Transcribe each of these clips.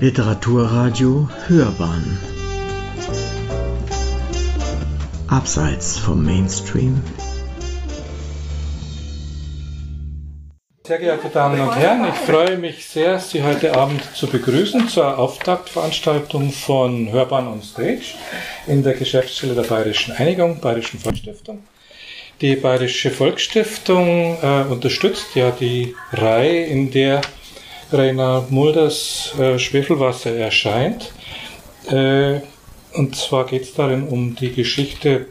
Literaturradio Hörbahn Abseits vom Mainstream Sehr geehrte Damen und Herren, ich freue mich sehr, Sie heute Abend zu begrüßen zur Auftaktveranstaltung von Hörbahn on Stage in der Geschäftsstelle der Bayerischen Einigung, Bayerischen Volksstiftung. Die Bayerische Volksstiftung äh, unterstützt ja die Reihe, in der Rainer Mulders äh, Schwefelwasser erscheint. Äh, und zwar geht es darin um die Geschichte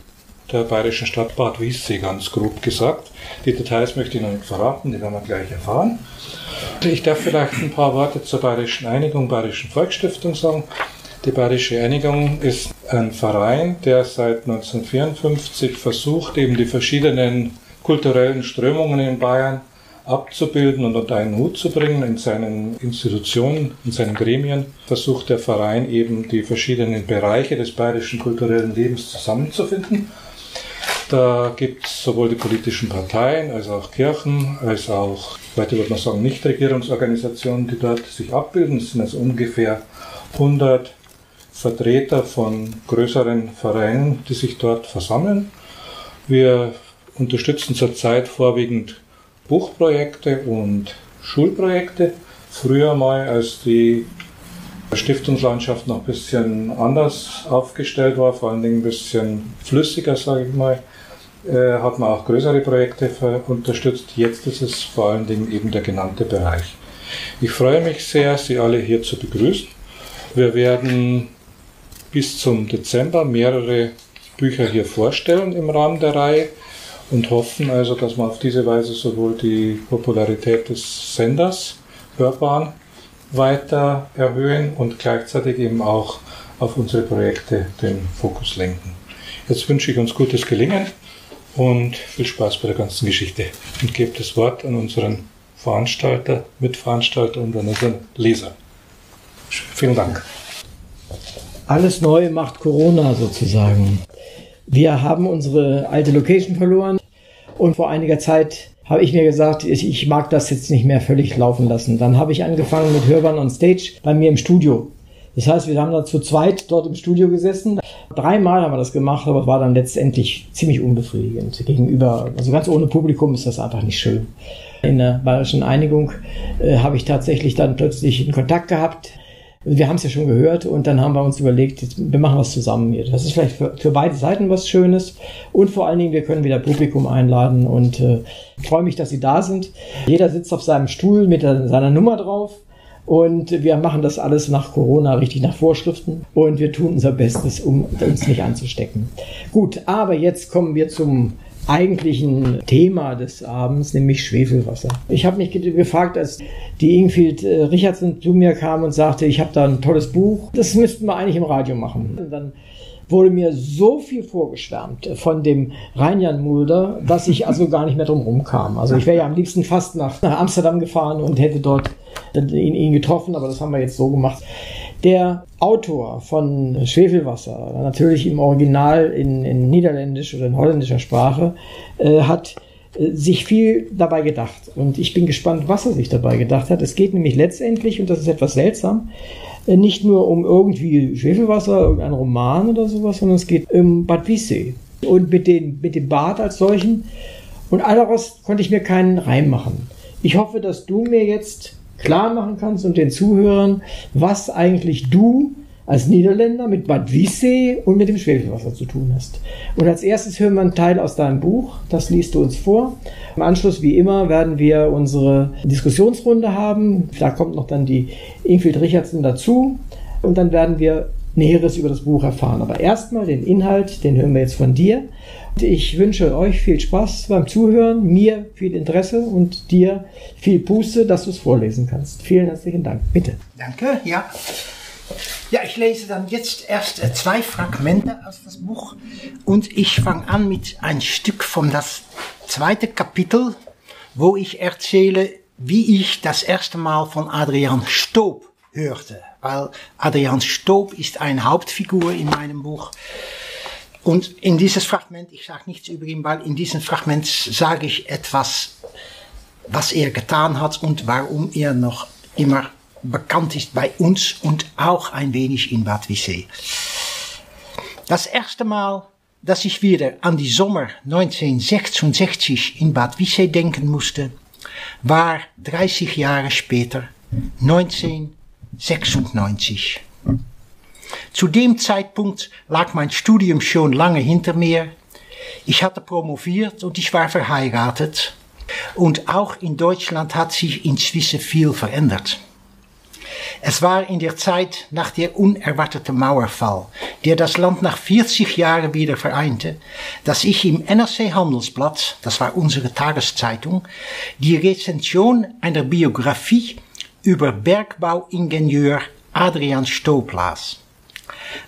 der bayerischen Stadt Bad Wiessee, ganz grob gesagt. Die Details möchte ich noch nicht verraten, die werden wir gleich erfahren. Ich darf vielleicht ein paar Worte zur Bayerischen Einigung, Bayerischen Volksstiftung sagen. Die Bayerische Einigung ist ein Verein, der seit 1954 versucht, eben die verschiedenen kulturellen Strömungen in Bayern abzubilden und unter einen Hut zu bringen. In seinen Institutionen, in seinen Gremien versucht der Verein eben die verschiedenen Bereiche des bayerischen kulturellen Lebens zusammenzufinden. Da gibt es sowohl die politischen Parteien als auch Kirchen, als auch, heute würde man sagen, Nichtregierungsorganisationen, die dort sich abbilden. Es sind also ungefähr 100 Vertreter von größeren Vereinen, die sich dort versammeln. Wir unterstützen zurzeit vorwiegend Buchprojekte und Schulprojekte. Früher mal, als die Stiftungslandschaft noch ein bisschen anders aufgestellt war, vor allen Dingen ein bisschen flüssiger, sage ich mal, äh, hat man auch größere Projekte unterstützt. Jetzt ist es vor allen Dingen eben der genannte Bereich. Ich freue mich sehr, Sie alle hier zu begrüßen. Wir werden bis zum Dezember mehrere Bücher hier vorstellen im Rahmen der Reihe und hoffen also, dass wir auf diese Weise sowohl die Popularität des Senders Hörbahn weiter erhöhen und gleichzeitig eben auch auf unsere Projekte den Fokus lenken. Jetzt wünsche ich uns gutes Gelingen und viel Spaß bei der ganzen Geschichte und gebe das Wort an unseren Veranstalter, Mitveranstalter und an unseren Leser. Vielen Dank. Alles neu macht Corona sozusagen. Wir haben unsere alte Location verloren und vor einiger Zeit habe ich mir gesagt, ich, mag das jetzt nicht mehr völlig laufen lassen. Dann habe ich angefangen mit Hörbern on Stage bei mir im Studio. Das heißt, wir haben da zu zweit dort im Studio gesessen. Dreimal haben wir das gemacht, aber es war dann letztendlich ziemlich unbefriedigend gegenüber. Also ganz ohne Publikum ist das einfach nicht schön. In der Bayerischen Einigung äh, habe ich tatsächlich dann plötzlich einen Kontakt gehabt wir haben es ja schon gehört und dann haben wir uns überlegt, wir machen was zusammen hier. Das ist vielleicht für, für beide Seiten was Schönes und vor allen Dingen, wir können wieder Publikum einladen und äh, freue mich, dass Sie da sind. Jeder sitzt auf seinem Stuhl mit der, seiner Nummer drauf. Und wir machen das alles nach Corona, richtig nach Vorschriften. Und wir tun unser Bestes, um uns nicht anzustecken. Gut, aber jetzt kommen wir zum eigentlichen Thema des Abends, nämlich Schwefelwasser. Ich habe mich gefragt, als die Ingfield äh, Richardson zu mir kam und sagte, ich habe da ein tolles Buch, das müssten wir eigentlich im Radio machen. Und dann wurde mir so viel vorgeschwärmt von dem Reinjan Mulder, dass ich also gar nicht mehr drum rumkam. Also ich wäre ja am liebsten fast nach, nach Amsterdam gefahren und hätte dort ihn, ihn getroffen, aber das haben wir jetzt so gemacht. Der Autor von Schwefelwasser, natürlich im Original in, in niederländisch oder in holländischer Sprache, äh, hat äh, sich viel dabei gedacht. Und ich bin gespannt, was er sich dabei gedacht hat. Es geht nämlich letztendlich, und das ist etwas seltsam, äh, nicht nur um irgendwie Schwefelwasser, irgendein Roman oder sowas, sondern es geht um Bad Wiessee. Und mit, den, mit dem Bad als solchen. Und daraus konnte ich mir keinen Reim machen. Ich hoffe, dass du mir jetzt klar machen kannst und den Zuhörern, was eigentlich du als Niederländer mit Bad Wiessee und mit dem Schwefelwasser zu tun hast. Und als erstes hören wir einen Teil aus deinem Buch, das liest du uns vor. Im Anschluss, wie immer, werden wir unsere Diskussionsrunde haben. Da kommt noch dann die Ingrid Richardson dazu und dann werden wir Näheres über das Buch erfahren. Aber erstmal den Inhalt, den hören wir jetzt von dir. Ich wünsche euch viel Spaß beim Zuhören, mir viel Interesse und dir viel Puste, dass du es vorlesen kannst. Vielen herzlichen Dank. Bitte. Danke, ja. Ja, ich lese dann jetzt erst äh, zwei Fragmente aus das Buch und ich fange an mit ein Stück von das zweite Kapitel, wo ich erzähle, wie ich das erste Mal von Adrian Stoop hörte. Weil Adrian Stoop ist eine Hauptfigur in meinem Buch. Und in dieses Fragment, ich sage nichts über ihn, weil in diesem Fragment sage ich etwas, was er getan hat und warum er noch immer bekannt ist bei uns und auch ein wenig in Bad Wissee. Das erste Mal, dass ich wieder an die Sommer 1966 in Bad Wissee denken musste, war 30 Jahre später, 1996. Zu dem Zeitpunkt lag mein Studium schon lange hinter mir. Ich hatte promoviert und ich war verheiratet. Und auch in Deutschland hat sich inzwischen viel verändert. Es war in der Zeit nach der unerwartete Mauerfall, der das Land nach 40 Jahren wieder vereinte, dass ich im NRC Handelsblatt, das war unsere Tageszeitung, die Rezension einer Biografie über Bergbauingenieur Adrian Stoop las.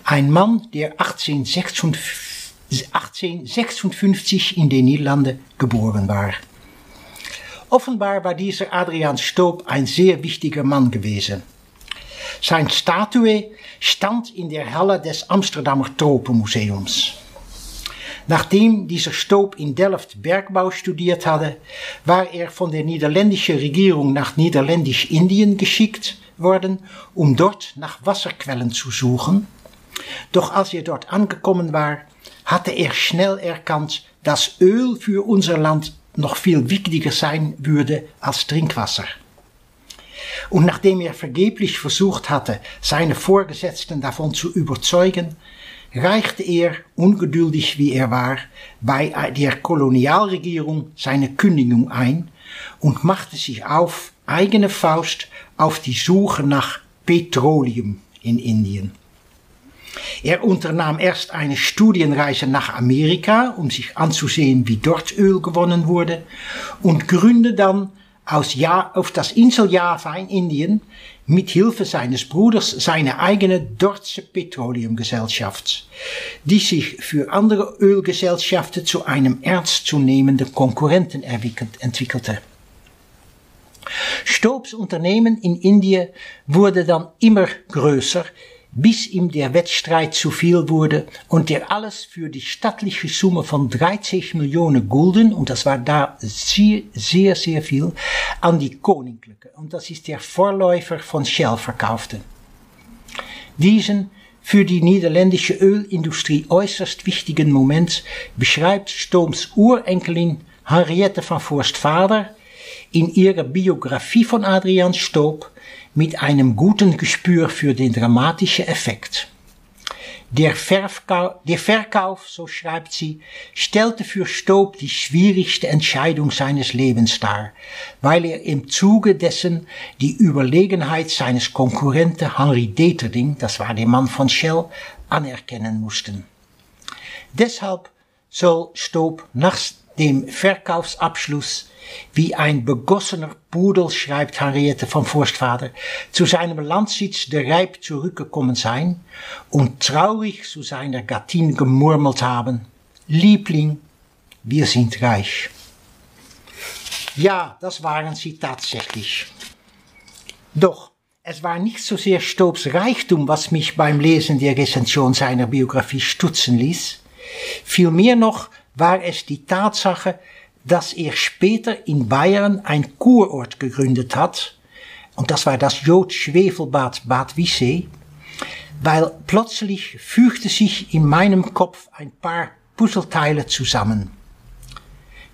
Ein Mann, der 1856 in den Niederlanden geboren war. Offenbar war dieser Adrian Stoop ein sehr wichtiger Mann gewesen. Sein Statue stand in der Halle des Amsterdamer Tropenmuseums. Nachdem dieser Stoop in Delft Bergbau studiert hatte, war er von der niederländischen Regierung nach Niederländisch-Indien geschickt worden, um dort nach Wasserquellen zu suchen. Doch als er dort angekommen war, hatte er schnell erkannt, dass Öl für unser Land noch viel wichtiger sein würde als Trinkwasser. Und nachdem er vergeblich versucht hatte, seine Vorgesetzten davon zu überzeugen, reichte er, ungeduldig wie er war, bei der Kolonialregierung seine Kündigung ein und machte sich auf eigene Faust auf die Suche nach Petroleum in Indien. Er unternahm erst eine Studienreise nach Amerika, um sich anzusehen, wie dort Öl gewonnen wurde, und gründete dann aus ja auf das Insel Java in Indien mit Hilfe seines Bruders seine eigene Dortse Petroleumgesellschaft, die sich für andere Ölgesellschaften zu einem ernstzunehmenden Konkurrenten entwickelte. Stoops Unternehmen in Indien wurde dann immer größer, bis ihm der Wettstreit zu viel wurde und er alles für die stattliche Summe von 30 Millionen Gulden, und das war da sehr, sehr, sehr viel, an die Koninklijke, und das ist der Vorläufer von Shell, verkaufte. Diesen für die niederländische Ölindustrie äußerst wichtigen Moment beschreibt Stooms Urenkelin Henriette van Forst-Vader in ihrer Biografie von Adrian Stoop mit einem guten Gespür für den dramatischen Effekt. Der, Verkauf, der Verkauf, so schreibt sie, stellte für Stoop die schwierigste Entscheidung seines Lebens dar, weil er im Zuge dessen die Überlegenheit seines Konkurrenten Henry Deterding, das war der Mann von Shell, anerkennen mussten. Deshalb soll Stoop nach dem Verkaufsabschluss wie ein begossener Pudel, schreibt Henriette von Forstvater, zu seinem Landsitz der Reib zurückgekommen sein und traurig zu seiner Gattin gemurmelt haben, Liebling, wir sind reich. Ja, das waren sie tatsächlich. Doch es war nicht so sehr Stoops Reichtum, was mich beim Lesen der Rezension seiner Biografie stutzen ließ. Vielmehr noch war es die Tatsache, dass er später in Bayern ein Kurort gegründet hat. Und das war das Jood-Schwefelbad Bad Wissee. Weil plötzlich fügte sich in meinem Kopf ein paar Puzzleteile zusammen.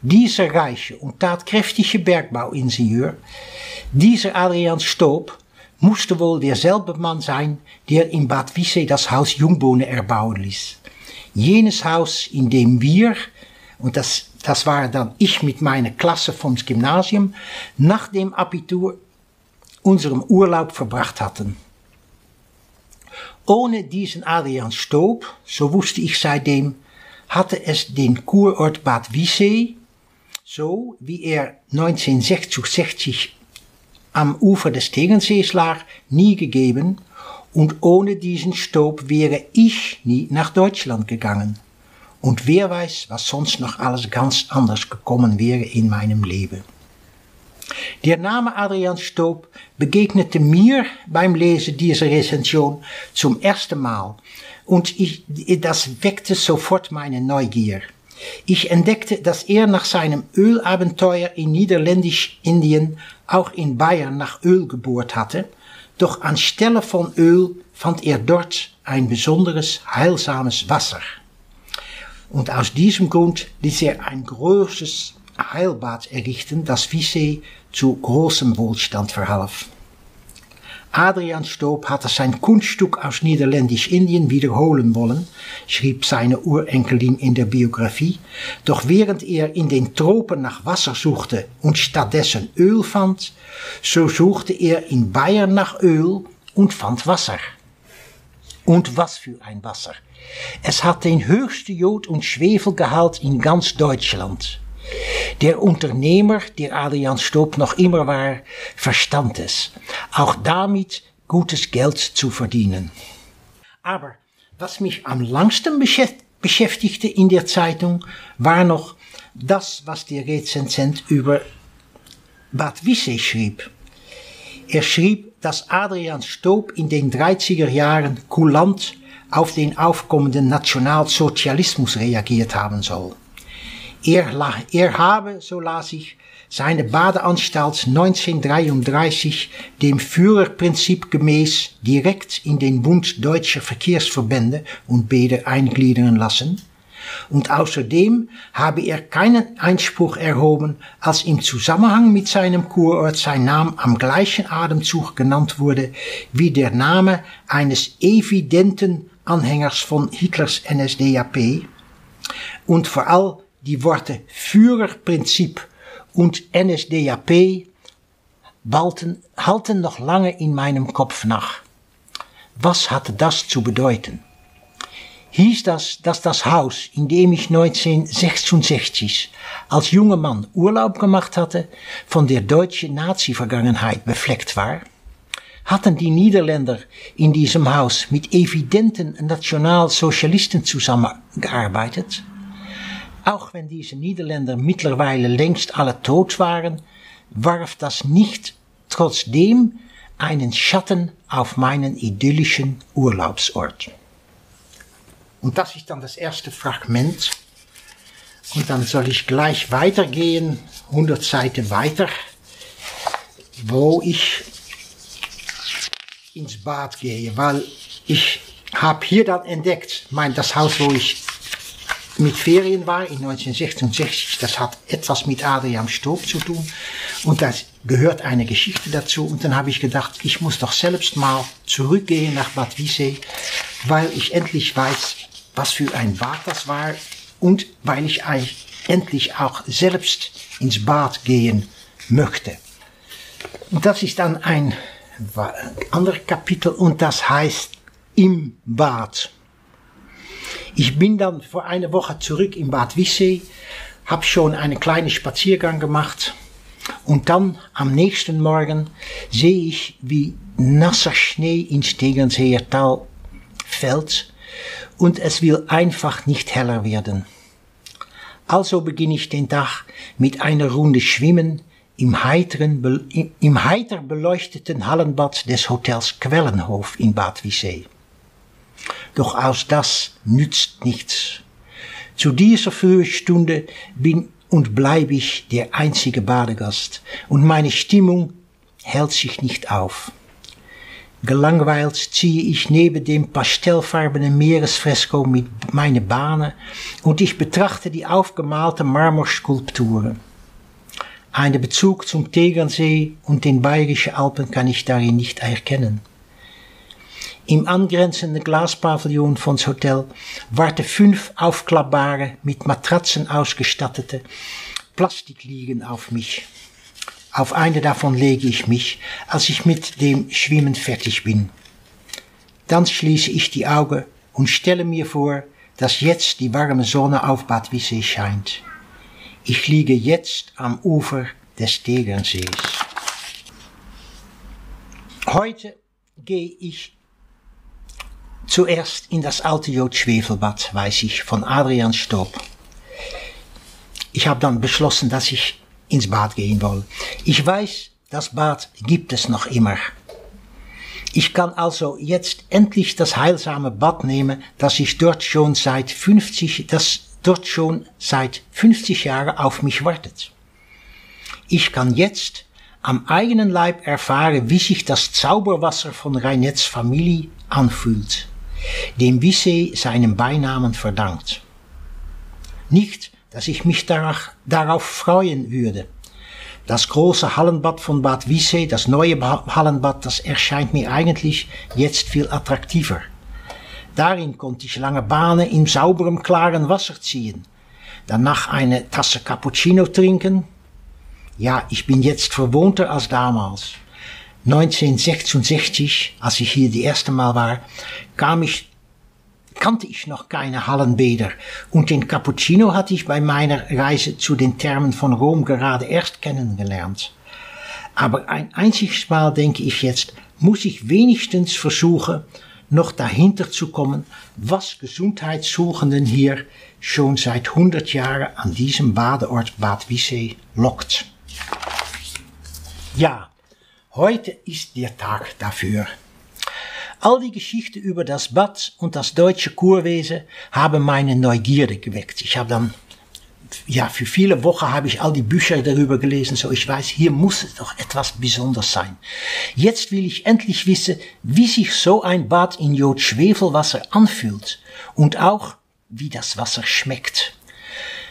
Dieser reiche und tatkräftige Bergbauingenieur, dieser Adrian Stoop, musste wohl derselbe Mann sein, der in Bad Wissee das Haus Jungbohne erbauen ließ. Jenes Haus, in dem wir, und das das war dann ich mit meiner Klasse vom Gymnasium, nach dem Abitur unserem Urlaub verbracht hatten. Ohne diesen Adrian Stoop, so wusste ich seitdem, hatte es den Kurort Bad Wissee, so wie er 1966 am Ufer des Tegernsees lag, nie gegeben und ohne diesen Stoop wäre ich nie nach Deutschland gegangen. Und wer weiß, was sonst noch alles ganz anders gekommen wäre in meinem Leben. Der Name Adrian Stoop begegnete mir beim Lesen dieser Rezension zum ersten Mal und ich, das weckte sofort meine Neugier. Ich entdeckte, dass er nach seinem Ölabenteuer in Niederländisch-Indien auch in Bayern nach Öl gebohrt hatte, doch anstelle von Öl fand er dort ein besonderes, heilsames Wasser. Und aus diesem Grund ließ er ein großes Heilbad errichten, das Vissé zu großem Wohlstand verhalf. Adrian Stoop hatte sein Kunststück aus Niederländisch-Indien wiederholen wollen, schrieb seine Urenkelin in der Biografie, doch während er in den Tropen nach Wasser suchte und stattdessen Öl fand, so suchte er in Bayern nach Öl und fand Wasser. Und was für ein Wasser! Es hat den höchsten Jod- und Schwefelgehalt in ganz Deutschland. Der Unternehmer, der Adrian Stoop noch immer war, verstand es, auch damit gutes Geld zu verdienen. Aber was mich am langsten beschäftigte in der Zeitung, war noch das, was der Rezensent über Bad Wissee schrieb. Er schrieb, dass Adrian Stoop in den 30er Jahren kulant auf den aufkommenden Nationalsozialismus reagiert haben soll. Er, er habe, so las ich, seine Badeanstalt 1933 dem Führerprinzip gemäß direkt in den Bund Deutscher Verkehrsverbände und Bäder eingliedern lassen. Und außerdem habe er keinen Einspruch erhoben, als im Zusammenhang mit seinem Kurort sein Name am gleichen Atemzug genannt wurde wie der Name eines evidenten Anhängers von Hitlers NSDAP und vor allem die Worte Führerprinzip und NSDAP balten, halten noch lange in meinem Kopf nach. Was hatte das zu bedeuten? Hieß das, dass das Haus, in dem ich 1966 als junger Mann Urlaub gemacht hatte, von der deutschen Nazi-Vergangenheit befleckt war? Hatten die Niederländer in diesem Haus mit evidenten Nationalsozialisten zusammengearbeitet? Auch wenn diese Niederländer mittlerweile längst alle tot waren, warf das nicht trotzdem einen Schatten auf meinen idyllischen Urlaubsort. Und das ist dann das erste Fragment. Und dann soll ich gleich weitergehen, 100 Seiten weiter, wo ich ins Bad gehe, weil ich habe hier dann entdeckt, mein, das Haus, wo ich mit Ferien war in 1966. Das hat etwas mit Adrian Stoop zu tun. Und da gehört eine Geschichte dazu. Und dann habe ich gedacht, ich muss doch selbst mal zurückgehen nach Bad Wiessee, weil ich endlich weiß, was für ein Bad das war. Und weil ich endlich auch selbst ins Bad gehen möchte. Und das ist dann ein anderes Kapitel und das heißt im Bad. Ich bin dann vor einer Woche zurück in Bad Wissee, habe schon einen kleinen Spaziergang gemacht und dann am nächsten Morgen sehe ich, wie nasser Schnee ins Tegernseer Tal fällt und es will einfach nicht heller werden. Also beginne ich den Tag mit einer Runde Schwimmen im, heiteren, im heiter beleuchteten Hallenbad des Hotels Quellenhof in Bad Wissee. Doch aus das nützt nichts. Zu dieser Frühstunde bin und bleibe ich der einzige Badegast und meine Stimmung hält sich nicht auf. Gelangweilt ziehe ich neben dem pastellfarbenen Meeresfresco mit meine Bahnen und ich betrachte die aufgemalte Marmorskulpturen. Einen Bezug zum Tegernsee und den bayerischen Alpen kann ich darin nicht erkennen. Im angrenzenden Glaspavillon von Hotel warten fünf aufklappbare, mit Matratzen ausgestattete Plastikliegen auf mich. Auf eine davon lege ich mich, als ich mit dem Schwimmen fertig bin. Dann schließe ich die Augen und stelle mir vor, dass jetzt die warme Sonne auf Bad Wissee scheint. Ich liege jetzt am Ufer des Tegernsees. Heute gehe ich Zuerst in das alte Jod Schwefelbad, weiß ich, von Adrian Stoop. Ich habe dann beschlossen, dass ich ins Bad gehen will. Ich weiß, das Bad gibt es noch immer. Ich kann also jetzt endlich das heilsame Bad nehmen, das ich dort schon seit 50, das dort schon seit 50 Jahren auf mich wartet. Ich kann jetzt am eigenen Leib erfahre, wie sich das Zauberwasser von Reinets Familie anfühlt, dem Wissey seinen Beinamen verdankt. Nicht, dass ich mich darauf, darauf freuen würde. Das große Hallenbad von Bad Wissey, das neue Hallenbad, das erscheint mir eigentlich jetzt viel attraktiver. Darin konnte ich lange Bahnen im sauberem, klaren Wasser ziehen. Danach eine Tasse Cappuccino trinken. Ja, ich bin jetzt verwohnter als damals. 1966, als ich hier die erste Mal war, kam ich kannte ich noch keine Hallenbäder und den Cappuccino hatte ich bei meiner Reise zu den Thermen von Rom gerade erst kennengelernt. Aber ein einziges Mal denke ich jetzt, muss ich wenigstens versuchen, noch dahinter zu kommen, was Gesundheitssuchenden hier schon seit 100 Jahren an diesem Badeort Bad Wissee lockt. Ja, heute ist der Tag dafür. All die Geschichten über das Bad und das deutsche Kurwesen haben meine Neugierde geweckt. Ich habe dann, ja, für viele Wochen habe ich all die Bücher darüber gelesen, so ich weiß, hier muss es doch etwas Besonderes sein. Jetzt will ich endlich wissen, wie sich so ein Bad in Jod-Schwefelwasser anfühlt und auch, wie das Wasser schmeckt.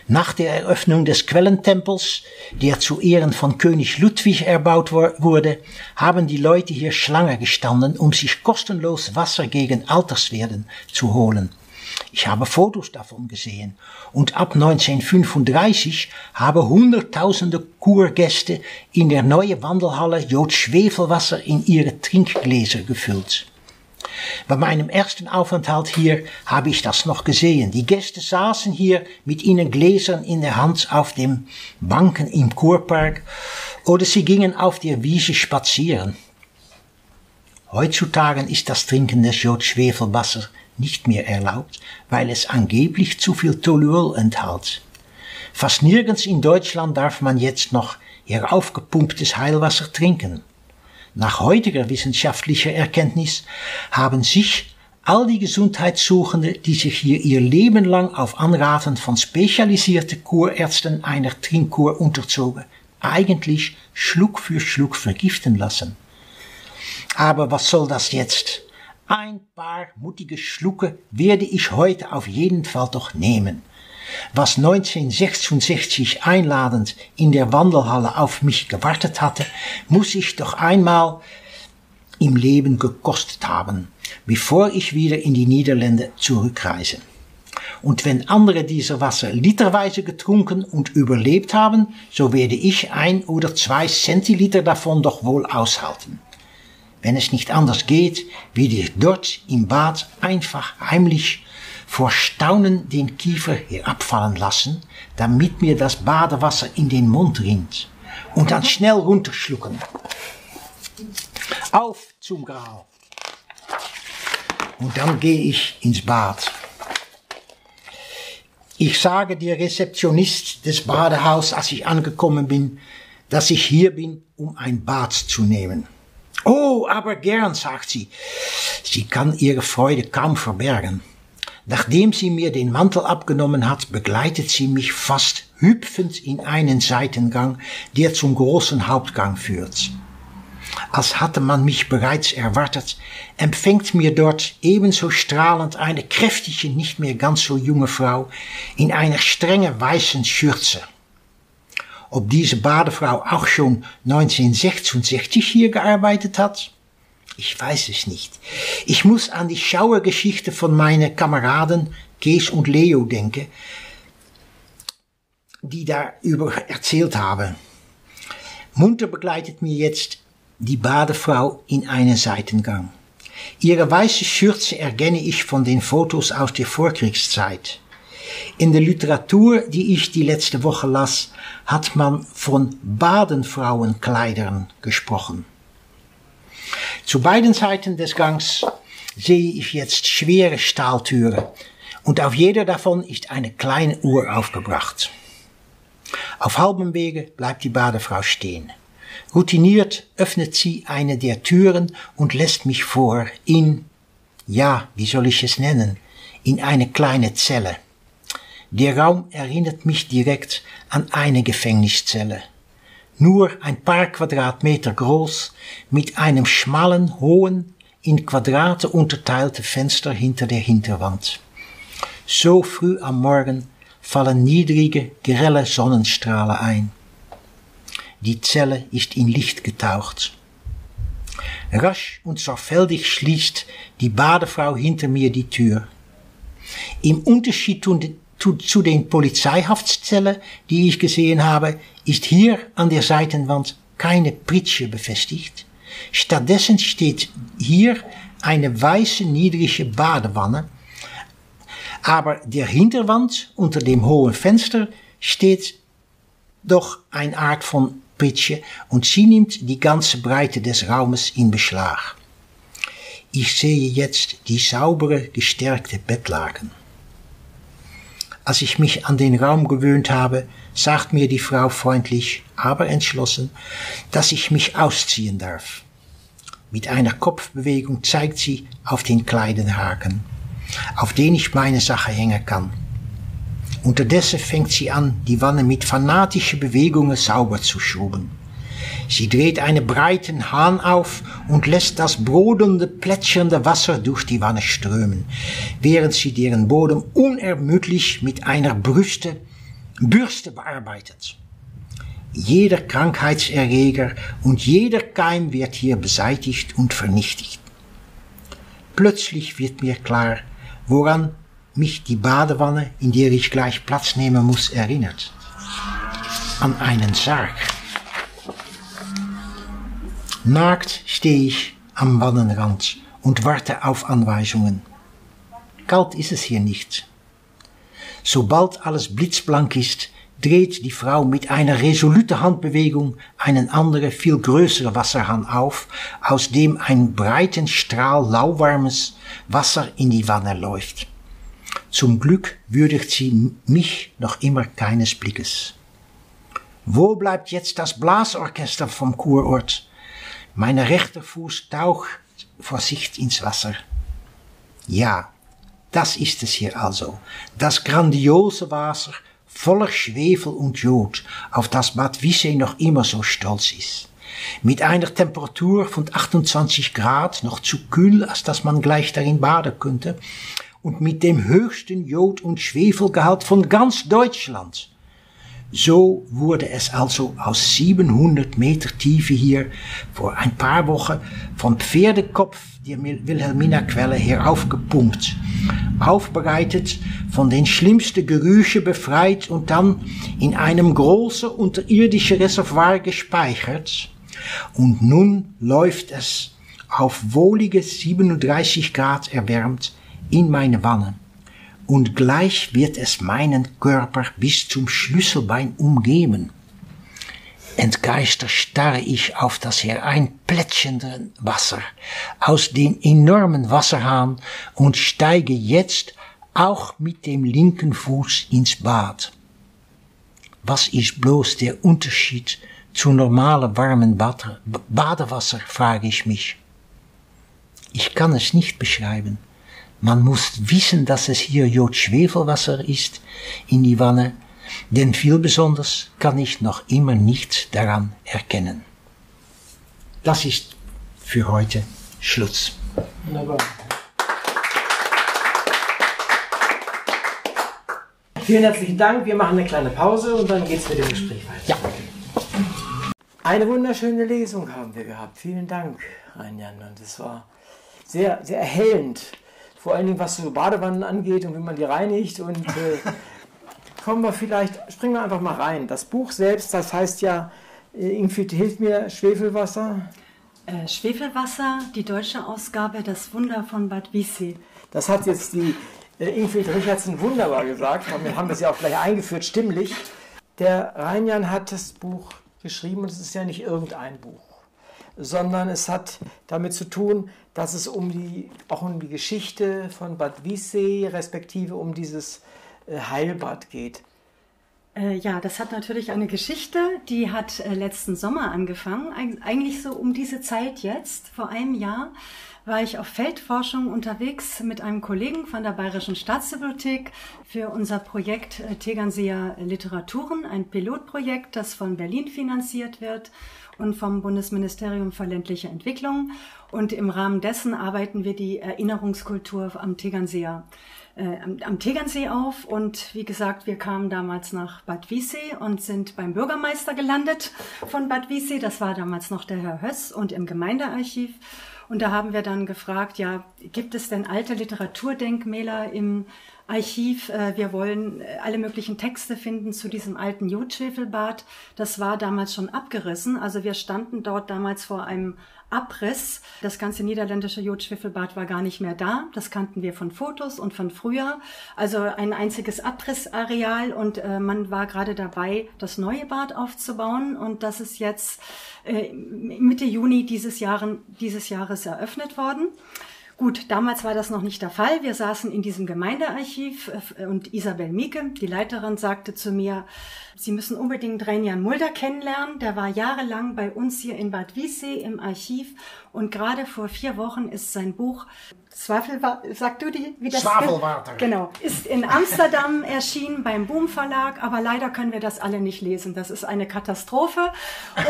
Nach der Eröffnung des Quellentempels, der zu Ehren von König Ludwig erbaut wurde, haben die Leute hier Schlange gestanden, um sich kostenlos Wasser gegen Alterswerden zu holen. Ich habe Fotos davon gesehen. Und ab 1935 habe hunderttausende Kurgäste in der neue Wandelhalle Jod Schwefelwasser in ihre Trinkgläser gefüllt. Bei meinem ersten Aufenthalt hier habe ich das noch gesehen. Die Gäste saßen hier mit ihren Gläsern in der Hand auf den Banken im Kurpark oder sie gingen auf der Wiese spazieren. Heutzutage ist das Trinken des Jodschwefelwasser nicht mehr erlaubt, weil es angeblich zu viel Toluol enthält. Fast nirgends in Deutschland darf man jetzt noch heraufgepumptes Heilwasser trinken. Nach heutiger wissenschaftlicher Erkenntnis haben sich all die Gesundheitssuchende, die sich hier ihr Leben lang auf Anraten von spezialisierten Kurärzten einer Trinkkur unterzogen, eigentlich Schluck für Schluck vergiften lassen. Aber was soll das jetzt? Ein paar mutige Schlucke werde ich heute auf jeden Fall doch nehmen was 1966 einladend in der Wandelhalle auf mich gewartet hatte, muss ich doch einmal im Leben gekostet haben, bevor ich wieder in die Niederlande zurückreise. Und wenn andere dieser Wasser literweise getrunken und überlebt haben, so werde ich ein oder zwei Zentiliter davon doch wohl aushalten. Wenn es nicht anders geht, werde ich dort im Bad einfach heimlich vor Staunen den Kiefer herabfallen lassen, damit mir das Badewasser in den Mund rinnt und dann schnell runterschlucken. Auf zum Grau. Und dann gehe ich ins Bad. Ich sage der Rezeptionist des Badehaus, als ich angekommen bin, dass ich hier bin, um ein Bad zu nehmen. Oh, aber gern, sagt sie. Sie kann ihre Freude kaum verbergen. Nachdem sie mir den Mantel abgenommen hat, begleitet sie mich fast hüpfend in einen Seitengang, der zum großen Hauptgang führt. Als hatte man mich bereits erwartet, empfängt mir dort ebenso strahlend eine kräftige, nicht mehr ganz so junge Frau in einer strengen weißen Schürze. Ob diese Badefrau auch schon 1966 hier gearbeitet hat? Ich weiß es nicht. Ich muss an die Schauergeschichte von meinen Kameraden Kees und Leo denken, die darüber erzählt haben. Munter begleitet mir jetzt die Badefrau in einen Seitengang. Ihre weiße Schürze erkenne ich von den Fotos aus der Vorkriegszeit. In der Literatur, die ich die letzte Woche las, hat man von Badenfrauenkleidern gesprochen. Zu beiden Seiten des Gangs sehe ich jetzt schwere Stahltüren und auf jeder davon ist eine kleine Uhr aufgebracht. Auf halbem Wege bleibt die Badefrau stehen. Routiniert öffnet sie eine der Türen und lässt mich vor in, ja, wie soll ich es nennen, in eine kleine Zelle. Der Raum erinnert mich direkt an eine Gefängniszelle. nur ein paar Quadratmeter groß, mit einem schmalen, hohen, in Quadrate unterteilte Fenster hinter der Hinterwand. So früh am Morgen fallen niedrige, grelle Sonnenstrahlen ein. Die Zelle ist in Licht getaucht. Rasch und sorgfältig schließt die Badefrau hinter mir die Tür. Im Unterschied zu den Polizeihaftszellen, die ich gesehen habe, ist hier an der Seitenwand keine Pritsche befestigt. Stattdessen steht hier eine weiße niedrige Badewanne, aber der Hinterwand unter dem hohen Fenster steht doch eine Art von Pritsche und sie nimmt die ganze Breite des Raumes in Beschlag. Ich sehe jetzt die saubere, gestärkte Bettlaken. Als ich mich an den Raum gewöhnt habe, sagt mir die Frau freundlich, aber entschlossen, dass ich mich ausziehen darf. Mit einer Kopfbewegung zeigt sie auf den Kleidenhaken, auf den ich meine Sache hängen kann. Unterdessen fängt sie an, die Wanne mit fanatischen Bewegungen sauber zu schrubben. Sie dreht einen breiten Hahn auf und lässt das brodelnde, plätschernde Wasser durch die Wanne strömen, während sie deren Boden unermüdlich mit einer Brüste, Bürste bearbeitet. Jeder Krankheitserreger und jeder Keim wird hier beseitigt und vernichtet. Plötzlich wird mir klar, woran mich die Badewanne, in der ich gleich Platz nehmen muss, erinnert. An einen Sarg. Naakt stehe ich am Wannenrand und warte auf Anweisungen. Kalt ist es hier nicht. Sobald alles blitzblank ist, dreht die Frau mit einer resoluten Handbewegung einen anderen, viel größeren Wasserhahn auf, aus dem ein breiten Strahl lauwarmes Wasser in die Wanne läuft. Zum Glück würdigt sie mich noch immer keines Blickes. Wo bleibt jetzt das Blasorchester vom Kurort? Mein rechter Fuß taucht Vorsicht ins Wasser. Ja, das ist es hier also. Das grandiose Wasser voller Schwefel und Jod, auf das Bad Wissey noch immer so stolz ist. Mit einer Temperatur von 28 Grad, noch zu kühl, als dass man gleich darin baden könnte, und mit dem höchsten Jod- und Schwefelgehalt von ganz Deutschland. So wurde es also aus 700 Meter Tiefe hier vor ein paar Wochen vom Pferdekopf der Wilhelmina-Quelle heraufgepumpt, aufbereitet, von den schlimmsten Gerüchen befreit und dann in einem großen unterirdischen Reservoir gespeichert. Und nun läuft es auf wohlige 37 Grad erwärmt in meine Wanne und gleich wird es meinen Körper bis zum Schlüsselbein umgeben. Entgeistert starre ich auf das hereinplätschende Wasser aus dem enormen Wasserhahn und steige jetzt auch mit dem linken Fuß ins Bad. Was ist bloß der Unterschied zu normalen warmen Badewasser, frage ich mich. Ich kann es nicht beschreiben. Man muss wissen, dass es hier Jodschwefelwasser ist in die Wanne, denn viel besonders kann ich noch immer nichts daran erkennen. Das ist für heute Schluss. Wunderbar. Vielen herzlichen Dank. Wir machen eine kleine Pause und dann geht es mit dem Gespräch weiter. Ja. Eine wunderschöne Lesung haben wir gehabt. Vielen Dank, Reinjan. Und es war sehr, sehr erhellend vor allen Dingen was so Badewannen angeht und wie man die reinigt. Und äh, kommen wir vielleicht, springen wir einfach mal rein. Das Buch selbst, das heißt ja, äh, Ingrid hilft mir, Schwefelwasser. Äh, Schwefelwasser, die deutsche Ausgabe, das Wunder von Bad Wiessee. Das hat jetzt die äh, Ingrid Richardson wunderbar gesagt. Damit haben wir sie auch gleich eingeführt, stimmlich. Der Reinjan hat das Buch geschrieben und es ist ja nicht irgendein Buch, sondern es hat damit zu tun, dass es um die, auch um die Geschichte von Bad Wiessee, respektive um dieses äh, Heilbad geht. Äh, ja, das hat natürlich eine Geschichte, die hat äh, letzten Sommer angefangen, Eig eigentlich so um diese Zeit jetzt, vor einem Jahr war ich auf Feldforschung unterwegs mit einem Kollegen von der Bayerischen Staatsbibliothek für unser Projekt Tegernseer Literaturen, ein Pilotprojekt, das von Berlin finanziert wird und vom Bundesministerium für ländliche Entwicklung. Und im Rahmen dessen arbeiten wir die Erinnerungskultur am Tegernseer äh, am, am Tegernsee auf. Und wie gesagt, wir kamen damals nach Bad Wiessee und sind beim Bürgermeister gelandet von Bad Wiessee. Das war damals noch der Herr Höss und im Gemeindearchiv. Und da haben wir dann gefragt, ja, gibt es denn alte Literaturdenkmäler im Archiv? Äh, wir wollen äh, alle möglichen Texte finden zu diesem alten Jodschwefelbad. Das war damals schon abgerissen. Also wir standen dort damals vor einem Abriss. Das ganze niederländische Jodschwefelbad war gar nicht mehr da. Das kannten wir von Fotos und von früher. Also ein einziges Abrissareal und äh, man war gerade dabei, das neue Bad aufzubauen und das ist jetzt äh, Mitte Juni dieses, Jahren, dieses Jahres eröffnet worden. Gut, damals war das noch nicht der Fall. Wir saßen in diesem Gemeindearchiv äh, und Isabel Mieke, die Leiterin, sagte zu mir, Sie müssen unbedingt Reinjan Mulder kennenlernen. Der war jahrelang bei uns hier in Bad Wiessee im Archiv und gerade vor vier Wochen ist sein Buch Zwafelwater, sag du die, wie das Zwafelwater. Genau, ist in Amsterdam erschienen beim Boom Verlag, aber leider können wir das alle nicht lesen. Das ist eine Katastrophe.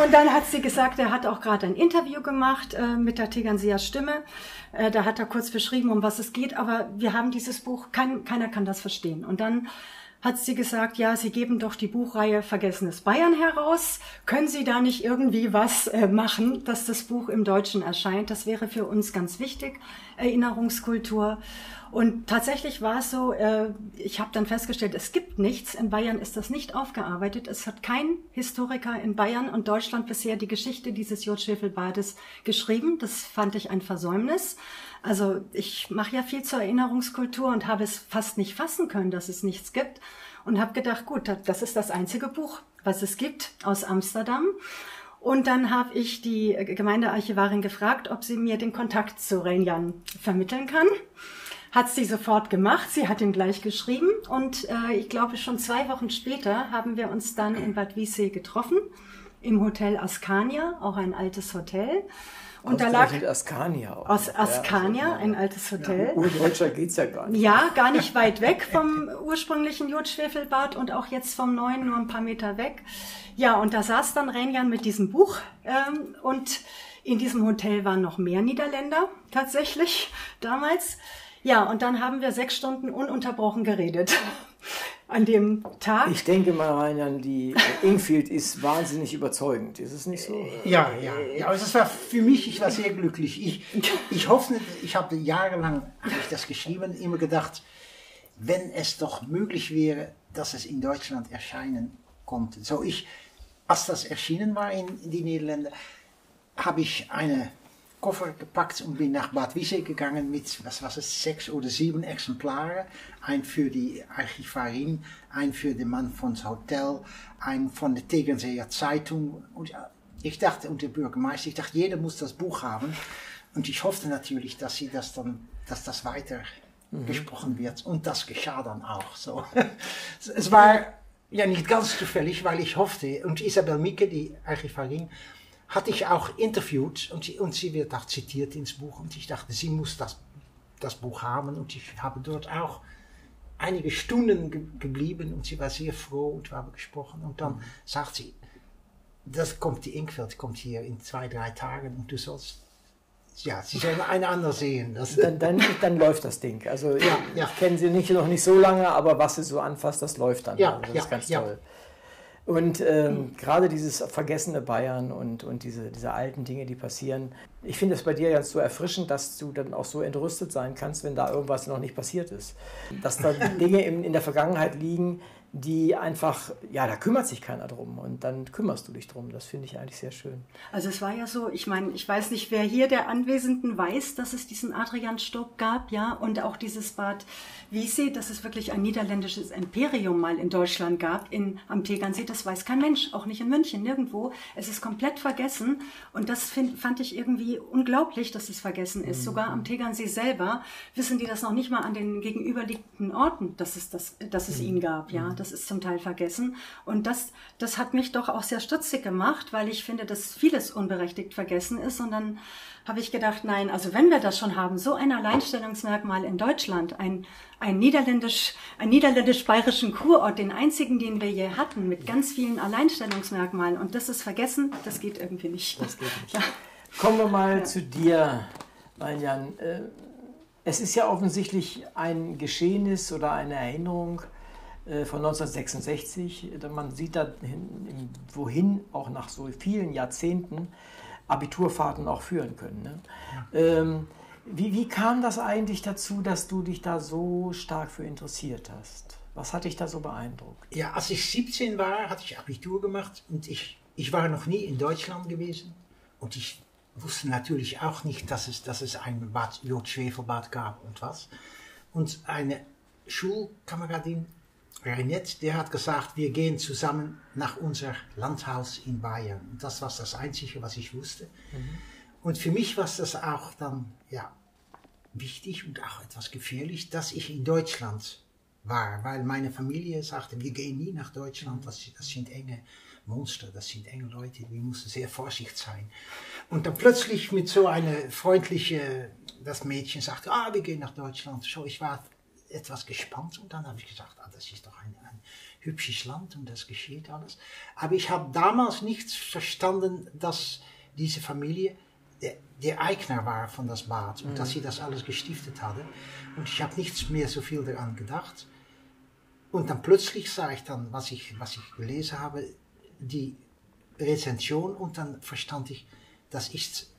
Und dann hat sie gesagt, er hat auch gerade ein Interview gemacht äh, mit der Tegernseer Stimme. Äh, da hat er kurz beschrieben, um was es geht, aber wir haben dieses Buch, kein, keiner kann das verstehen. Und dann hat sie gesagt, ja, Sie geben doch die Buchreihe Vergessenes Bayern heraus. Können Sie da nicht irgendwie was äh, machen, dass das Buch im Deutschen erscheint? Das wäre für uns ganz wichtig, Erinnerungskultur. Und tatsächlich war es so, äh, ich habe dann festgestellt, es gibt nichts. In Bayern ist das nicht aufgearbeitet. Es hat kein Historiker in Bayern und Deutschland bisher die Geschichte dieses Jodschwefelbades geschrieben. Das fand ich ein Versäumnis. Also ich mache ja viel zur Erinnerungskultur und habe es fast nicht fassen können, dass es nichts gibt. Und habe gedacht, gut, das ist das einzige Buch, was es gibt aus Amsterdam. Und dann habe ich die Gemeindearchivarin gefragt, ob sie mir den Kontakt zu Renjan vermitteln kann. Hat sie sofort gemacht. Sie hat ihm gleich geschrieben. Und äh, ich glaube, schon zwei Wochen später haben wir uns dann in Bad Wiessee getroffen, im Hotel Ascania, auch ein altes Hotel. Und da lag Askania auch. aus Askania, ja, also, ein altes Hotel. Ja, Urdeutscher geht's ja gar nicht. Ja, gar nicht weit weg vom ursprünglichen Jodschwefelbad und auch jetzt vom neuen nur ein paar Meter weg. Ja, und da saß dann Renjan mit diesem Buch ähm, und in diesem Hotel waren noch mehr Niederländer tatsächlich damals. Ja, und dann haben wir sechs Stunden ununterbrochen geredet an dem Tag. Ich denke mal rein an die Ingfield ist wahnsinnig überzeugend. Ist es nicht so? Ja, ja, ja. Also es war für mich, ich war sehr glücklich. Ich, ich hoffe, ich habe jahrelang, habe ich das geschrieben, immer gedacht, wenn es doch möglich wäre, dass es in Deutschland erscheinen konnte. So ich, als das erschienen war in, in die Niederlande, habe ich eine Koffer gepackt und bin nach Bad Wiessee gegangen mit, was was es, sechs oder sieben Exemplare. Ein für die Archivarin, ein für den Mann von Hotel, ein von der Tegernseer Zeitung. Und ich dachte, und der Bürgermeister, ich dachte, jeder muss das Buch haben. Und ich hoffte natürlich, dass sie das dann, dass das weiter mhm. gesprochen wird. Und das geschah dann auch so. es war ja nicht ganz zufällig, weil ich hoffte, und Isabel Mieke, die Archivarin, hatte ich auch interviewt und sie, und sie wird auch zitiert ins Buch und ich dachte, sie muss das, das Buch haben und ich habe dort auch einige Stunden ge geblieben und sie war sehr froh und wir haben gesprochen und dann sagt sie, das kommt die Inkveld kommt hier in zwei, drei Tagen und du sollst ja, sie sollen eine andere sehen. Das dann, dann, dann läuft das Ding. Also ja, ich, ja. ich kenne sie nicht, noch nicht so lange, aber was sie so anfasst, das läuft dann. Ja, also das ja, ist ganz toll. Und ähm, gerade dieses vergessene Bayern und, und diese, diese alten Dinge, die passieren, ich finde es bei dir ganz so erfrischend, dass du dann auch so entrüstet sein kannst, wenn da irgendwas noch nicht passiert ist. Dass da Dinge in, in der Vergangenheit liegen, die einfach, ja, da kümmert sich keiner drum und dann kümmerst du dich drum. Das finde ich eigentlich sehr schön. Also es war ja so, ich meine, ich weiß nicht, wer hier der Anwesenden weiß, dass es diesen Adrian Stock gab, ja, und auch dieses Bad Wiessee, dass es wirklich ein niederländisches Imperium mal in Deutschland gab, in, am Tegernsee, das weiß kein Mensch, auch nicht in München, nirgendwo. Es ist komplett vergessen und das find, fand ich irgendwie unglaublich, dass es vergessen ist. Mhm. Sogar am Tegernsee selber wissen die das noch nicht mal an den gegenüberliegenden Orten, dass es, das, dass es mhm. ihn gab, ja. Das ist zum Teil vergessen. Und das, das hat mich doch auch sehr stutzig gemacht, weil ich finde, dass vieles unberechtigt vergessen ist. Und dann habe ich gedacht, nein, also wenn wir das schon haben, so ein Alleinstellungsmerkmal in Deutschland, ein, ein niederländisch, ein niederländisch-bayerischen Kurort, den einzigen, den wir je hatten, mit ganz vielen Alleinstellungsmerkmalen. Und das ist vergessen, das geht irgendwie nicht. Das geht nicht. Ja. Kommen wir mal ja. zu dir, Marian. Äh, es ist ja offensichtlich ein Geschehnis oder eine Erinnerung von 1966. Man sieht da, wohin auch nach so vielen Jahrzehnten Abiturfahrten auch führen können. Ne? Ähm, wie, wie kam das eigentlich dazu, dass du dich da so stark für interessiert hast? Was hat dich da so beeindruckt? Ja, als ich 17 war, hatte ich Abitur gemacht und ich, ich war noch nie in Deutschland gewesen. Und ich wusste natürlich auch nicht, dass es, dass es ein Bad, Jod Schwefelbad gab und was. Und eine Schulkameradin, Renette, der hat gesagt, wir gehen zusammen nach unser Landhaus in Bayern. Und das war das Einzige, was ich wusste. Mhm. Und für mich war das auch dann, ja, wichtig und auch etwas gefährlich, dass ich in Deutschland war, weil meine Familie sagte, wir gehen nie nach Deutschland, das, das sind enge Monster, das sind enge Leute, wir müssen sehr vorsichtig sein. Und dann plötzlich mit so einer freundliche, das Mädchen sagte, ah, wir gehen nach Deutschland. So, ich war etwas gespannt und dann habe ich gesagt, ah, das ist doch ein, ein hübsches Land und das geschieht alles. Aber ich habe damals nicht verstanden, dass diese Familie der, der Eigner war von das Bad und mhm. dass sie das alles gestiftet hatte. Und ich habe nichts mehr so viel daran gedacht. Und dann plötzlich sah ich dann, was ich, was ich gelesen habe, die Rezension und dann verstand ich, das ist,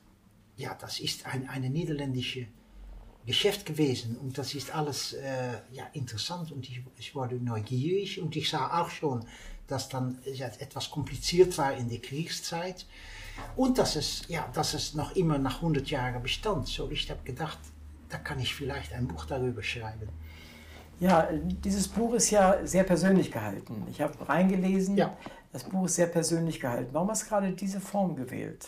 ja, das ist ein, eine niederländische Geschäft gewesen und das ist alles äh, ja, interessant und ich, ich wurde neugierig und ich sah auch schon, dass dann ja, etwas kompliziert war in der Kriegszeit und dass es, ja, dass es noch immer nach 100 Jahren bestand. So, ich habe gedacht, da kann ich vielleicht ein Buch darüber schreiben. Ja, dieses Buch ist ja sehr persönlich gehalten. Ich habe reingelesen. Ja. Das Buch ist sehr persönlich gehalten. Warum hast du gerade diese Form gewählt?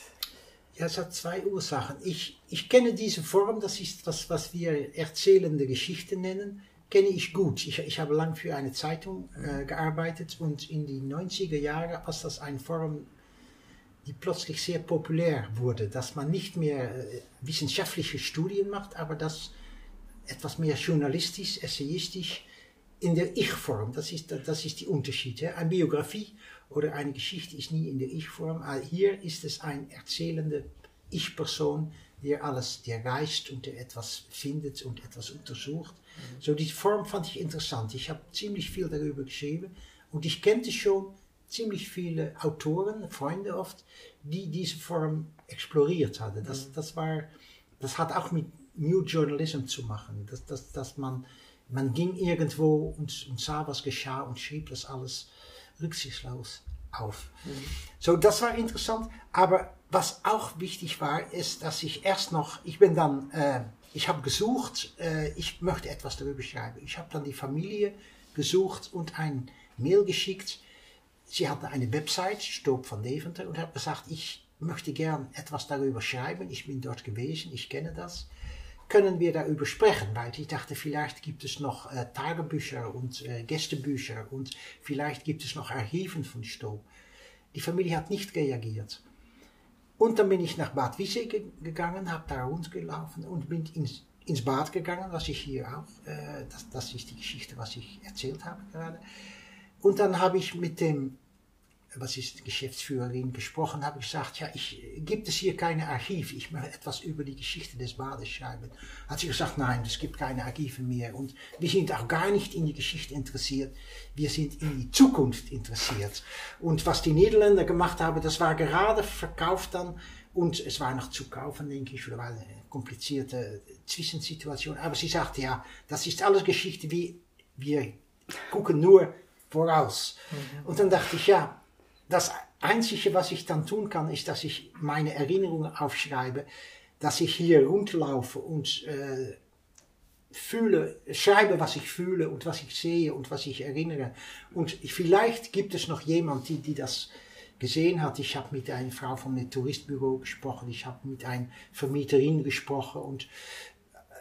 Es hat zwei Ursachen. Ich, ich kenne diese Form, das ist das, was wir erzählende Geschichte nennen, kenne ich gut. Ich, ich habe lang für eine Zeitung äh, gearbeitet und in die 90er Jahre war das eine Form, die plötzlich sehr populär wurde, dass man nicht mehr äh, wissenschaftliche Studien macht, aber das etwas mehr journalistisch, essayistisch in der Ich-Form. Das ist, das ist die Unterschied. Ja? Eine Biografie oder eine Geschichte ist nie in der Ich-Form. Hier ist es ein erzählende Ich-Person, der alles, der reist und der etwas findet und etwas untersucht. Mhm. So die Form fand ich interessant. Ich habe ziemlich viel darüber geschrieben und ich kannte schon ziemlich viele Autoren, Freunde oft, die diese Form exploriert hatten. Das, mhm. das war, das hat auch mit New Journalism zu machen. Dass, dass, dass man, man ging irgendwo und, und sah, was geschah und schrieb das alles rücksichtslos auf. Mhm. So, das war interessant. Aber was auch wichtig war, ist, dass ich erst noch, ich bin dann, äh, ich habe gesucht, äh, ich möchte etwas darüber schreiben. Ich habe dann die Familie gesucht und ein Mail geschickt. Sie hatten eine Website, Stoop van Deventer, und habe gesagt, ich möchte gern etwas darüber schreiben. Ich bin dort gewesen, ich kenne das können wir darüber sprechen, weil ich dachte, vielleicht gibt es noch äh, Tagebücher und äh, Gästebücher und vielleicht gibt es noch Archiven von Stowe. Die Familie hat nicht reagiert. Und dann bin ich nach Bad Wiese ge gegangen, habe da rundgelaufen und bin ins, ins Bad gegangen, was ich hier auch, äh, das, das ist die Geschichte, was ich erzählt habe gerade. Und dann habe ich mit dem was ist die Geschäftsführerin gesprochen, habe ich gesagt, ja, ich, gibt es hier keine Archive, ich möchte etwas über die Geschichte des Bades schreiben. Hat sie gesagt, nein, es gibt keine Archive mehr und wir sind auch gar nicht in die Geschichte interessiert, wir sind in die Zukunft interessiert. Und was die Niederländer gemacht haben, das war gerade verkauft dann und es war noch zu kaufen, denke ich, oder war eine komplizierte Zwischensituation. Aber sie sagte, ja, das ist alles Geschichte, wie wir gucken nur voraus. Mhm. Und dann dachte ich, ja, das Einzige, was ich dann tun kann, ist, dass ich meine Erinnerungen aufschreibe, dass ich hier rundlaufe und äh, fühle, schreibe, was ich fühle und was ich sehe und was ich erinnere. Und vielleicht gibt es noch jemand, die, die das gesehen hat. Ich habe mit einer Frau vom Touristbüro gesprochen, ich habe mit einer Vermieterin gesprochen und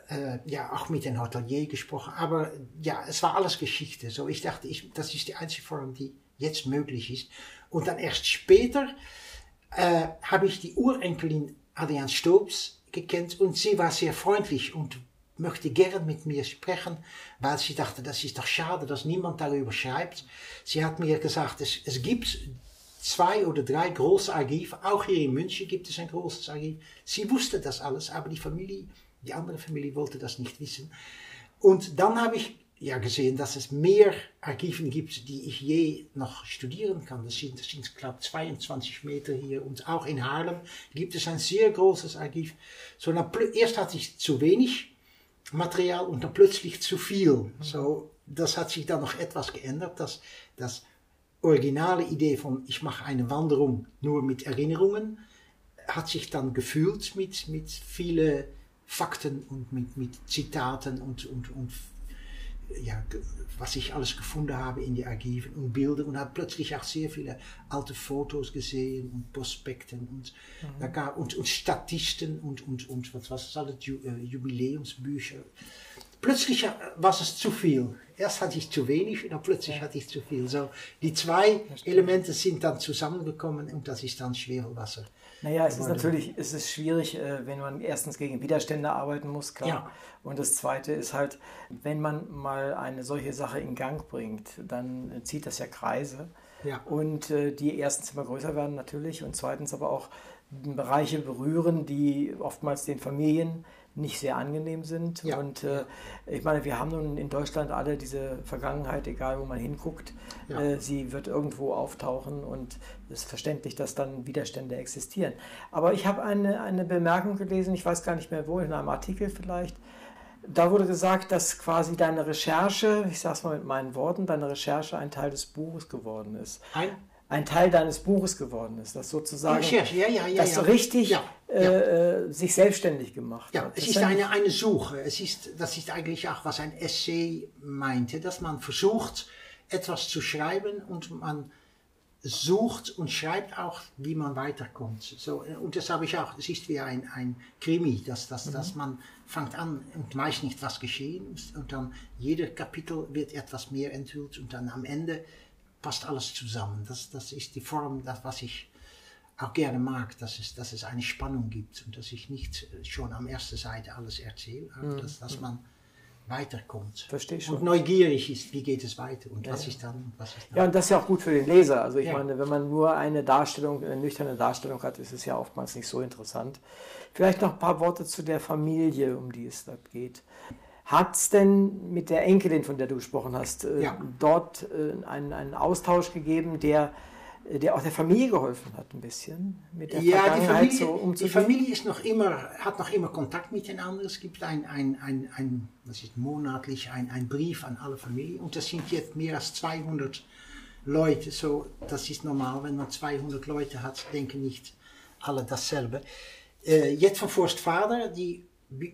äh, ja auch mit dem Hotelier gesprochen. Aber ja, es war alles Geschichte. So, ich dachte, ich, das ist die einzige Form, die jetzt möglich ist. Und dann erst später äh, habe ich die Urenkelin Adrian Stobs gekannt und sie war sehr freundlich und möchte gern mit mir sprechen, weil sie dachte, das ist doch schade, dass niemand darüber schreibt. Sie hat mir gesagt, es, es gibt zwei oder drei große Archive, auch hier in München gibt es ein großes Archiv. Sie wusste das alles, aber die Familie, die andere Familie wollte das nicht wissen. Und dann habe ich ja gesehen, dass es mehr Archiven gibt, die ich je noch studieren kann. Das sind, das sind glaube 22 Meter hier und auch in Haarlem gibt es ein sehr großes Archiv. So, dann, erst hatte ich zu wenig Material und dann plötzlich zu viel. So, das hat sich dann noch etwas geändert, dass das originale Idee von ich mache eine Wanderung nur mit Erinnerungen hat sich dann gefühlt mit, mit viele Fakten und mit, mit Zitaten und, und, und ja, was ich alles gefunden habe in die Archiven und Bilder und habe plötzlich auch sehr viele alte Fotos gesehen und Prospekten und, mhm. da und, und Statisten und, und, und was was alles, äh, Jubiläumsbücher. Plötzlich äh, war es zu viel. Erst hatte ich zu wenig und dann plötzlich ja. hatte ich zu viel. So, die zwei Elemente sind dann zusammengekommen und das ist dann Schwefelwasser. Naja, es ist natürlich es ist schwierig, äh, wenn man erstens gegen Widerstände arbeiten muss, klar. Ja. Und das Zweite ist halt, wenn man mal eine solche Sache in Gang bringt, dann zieht das ja Kreise. Ja. Und äh, die erstens immer größer werden natürlich und zweitens aber auch Bereiche berühren, die oftmals den Familien nicht sehr angenehm sind. Ja. Und äh, ich meine, wir haben nun in Deutschland alle diese Vergangenheit, egal wo man hinguckt, ja. äh, sie wird irgendwo auftauchen und es ist verständlich, dass dann Widerstände existieren. Aber ich habe eine, eine Bemerkung gelesen, ich weiß gar nicht mehr wo, in einem Artikel vielleicht. Da wurde gesagt, dass quasi deine Recherche, ich sage es mal mit meinen Worten, deine Recherche ein Teil des Buches geworden ist. Ein ein Teil deines Buches geworden ist, das sozusagen ja, ja, ja, das so richtig äh, äh, sich selbstständig gemacht ja, hat. Es ist eine, eine Suche. Es ist, das ist eigentlich auch, was ein Essay meinte, dass man versucht, etwas zu schreiben und man sucht und schreibt auch, wie man weiterkommt. So, und das habe ich auch, es ist wie ein, ein Krimi, dass, dass, mhm. dass man fängt an und weiß nicht, was geschehen ist und dann jeder Kapitel wird etwas mehr enthüllt und dann am Ende passt alles zusammen. Das, das ist die Form, das, was ich auch gerne mag, dass es, dass es eine Spannung gibt und dass ich nicht schon am ersten Seite alles erzähle, aber mhm. dass, dass man weiterkommt. Verstehe schon. Und neugierig ist, wie geht es weiter und ja, was ist dann, was ist dann. Ja, und das ist ja auch gut für den Leser. Also ich ja. meine, wenn man nur eine Darstellung, eine nüchterne Darstellung hat, ist es ja oftmals nicht so interessant. Vielleicht noch ein paar Worte zu der Familie, um die es da geht. Hat es denn mit der Enkelin, von der du gesprochen hast, äh, ja. dort äh, einen, einen Austausch gegeben, der, der auch der Familie geholfen hat, ein bisschen mit der ja, Vergangenheit die Familie, so umzugehen? Die Familie ist noch immer, hat noch immer Kontakt mit den anderen. Es gibt ein, ein, ein, ein was ist monatlich, ein, ein Brief an alle Familien und das sind jetzt mehr als 200 Leute. So, das ist normal, wenn man 200 Leute hat, denken nicht alle dasselbe. Äh, jetzt von Forstvater, die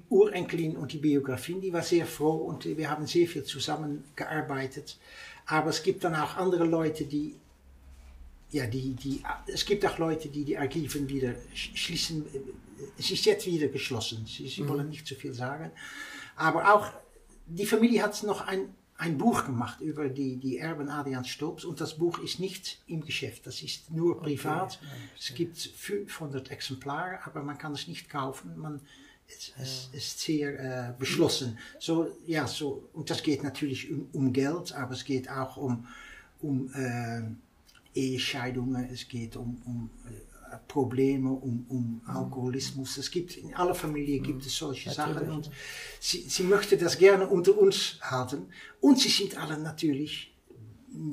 Urenkelin und die Biografien, die war sehr froh und wir haben sehr viel zusammengearbeitet. Aber es gibt dann auch andere Leute, die, ja, die, die, es gibt auch Leute, die die Archiven wieder schließen. Es ist jetzt wieder geschlossen. Sie, sie mhm. wollen nicht zu viel sagen. Aber auch die Familie hat noch ein, ein Buch gemacht über die, die Erben Adrian Stobs und das Buch ist nicht im Geschäft, das ist nur privat. Okay. es gibt 500 Exemplare, aber man kann es nicht kaufen. Man, es, es ist sehr äh, beschlossen. So, ja, so, und das geht natürlich um, um Geld, aber es geht auch um, um äh, Ehescheidungen, es geht um, um äh, Probleme, um, um Alkoholismus. Es gibt, in aller Familie gibt es solche natürlich. Sachen und sie, sie möchte das gerne unter uns halten. Und sie sind alle natürlich,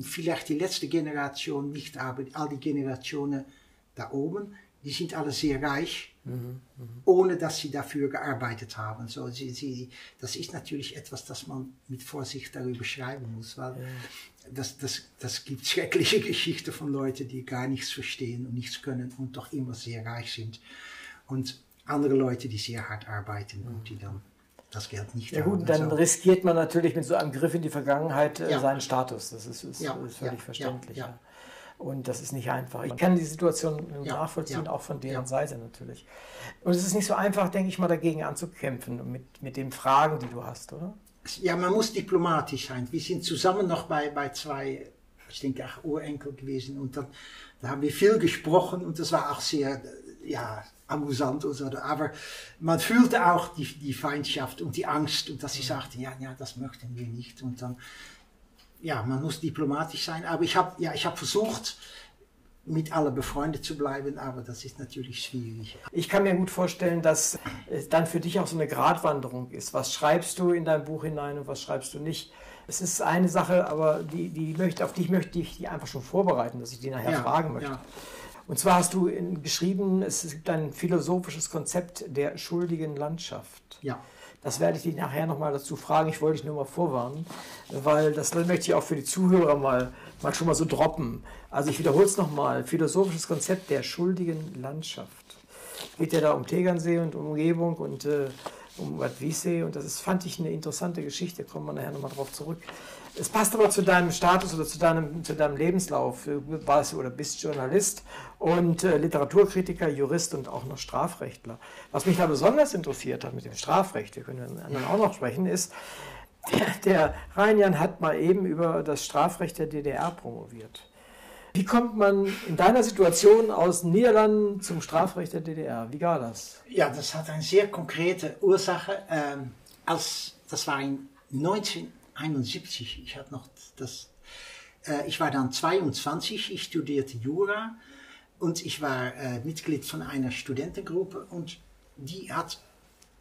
vielleicht die letzte Generation nicht, aber all die Generationen da oben, die sind alle sehr reich, mhm, ohne dass sie dafür gearbeitet haben. So, sie, sie, das ist natürlich etwas, das man mit Vorsicht darüber schreiben muss, weil ja. das, das, das gibt schreckliche Geschichten von Leuten, die gar nichts verstehen und nichts können und doch immer sehr reich sind. Und andere Leute, die sehr hart arbeiten mhm. und die dann das Geld nicht ja, haben. gut, dann also, riskiert man natürlich mit so einem Griff in die Vergangenheit äh, ja. seinen Status. Das ist, ist, ja, ist völlig verständlich. Ja, Und das ist nicht einfach. Ich kann die Situation Ja, nachvollziehen, ja, auch von deren ja. Seite natürlich. Und es ist nicht so einfach, denke ich mal, dagegen anzukämpfen mit, mit den Fragen, die du hast, oder? Ja, man muss diplomatisch sein. Wir sind zusammen noch bei, bei zwei, ich denke auch Urenkel gewesen und dann, da haben wir viel gesprochen und das war auch sehr, ja, amüsant und so. Aber man fühlte auch die, die Feindschaft und die Angst und dass sie sagten, ja, ja, das möchten wir nicht und dann, ja, man muss diplomatisch sein. Aber ich habe, ja, ich habe versucht, mit allen befreundet zu bleiben, aber das ist natürlich schwierig. Ich kann mir gut vorstellen, dass es dann für dich auch so eine Gratwanderung ist. Was schreibst du in dein Buch hinein und was schreibst du nicht? Es ist eine Sache, aber die, die möchte, auf die möchte ich die einfach schon vorbereiten, dass ich die nachher fragen möchte. ja. Und zwar hast du in, geschrieben, es gibt ein philosophisches Konzept der schuldigen Landschaft. Ja. Das werde ich dich nachher nochmal dazu fragen. Ich wollte dich nur mal vorwarnen, weil das möchte ich auch für die Zuhörer mal, mal schon mal so droppen. Also ich wiederhole es nochmal. Philosophisches Konzept der schuldigen Landschaft. Geht ja da um Tegernsee und um Umgebung und äh, um Bad Wiessee und das ist, fand ich eine interessante Geschichte. Kommen wir nachher nochmal drauf zurück. Es passt aber zu deinem Status oder zu deinem, zu deinem Lebenslauf. Du warst oder bist Journalist und äh, Literaturkritiker, Jurist und auch noch Strafrechtler. Was mich da besonders interessiert hat mit dem Strafrecht, wir können anderen auch noch sprechen, ist, der, der Rheinjan hat mal eben über das Strafrecht der DDR promoviert. Wie kommt man in deiner Situation aus den Niederlanden zum Strafrecht der DDR? Wie war das? Ja, das hat eine sehr konkrete Ursache. Ähm, als, das war in 1971. Ich hatte noch das. Äh, ich war dann 22. Ich studierte Jura und ich war äh, Mitglied von einer Studentengruppe und die hat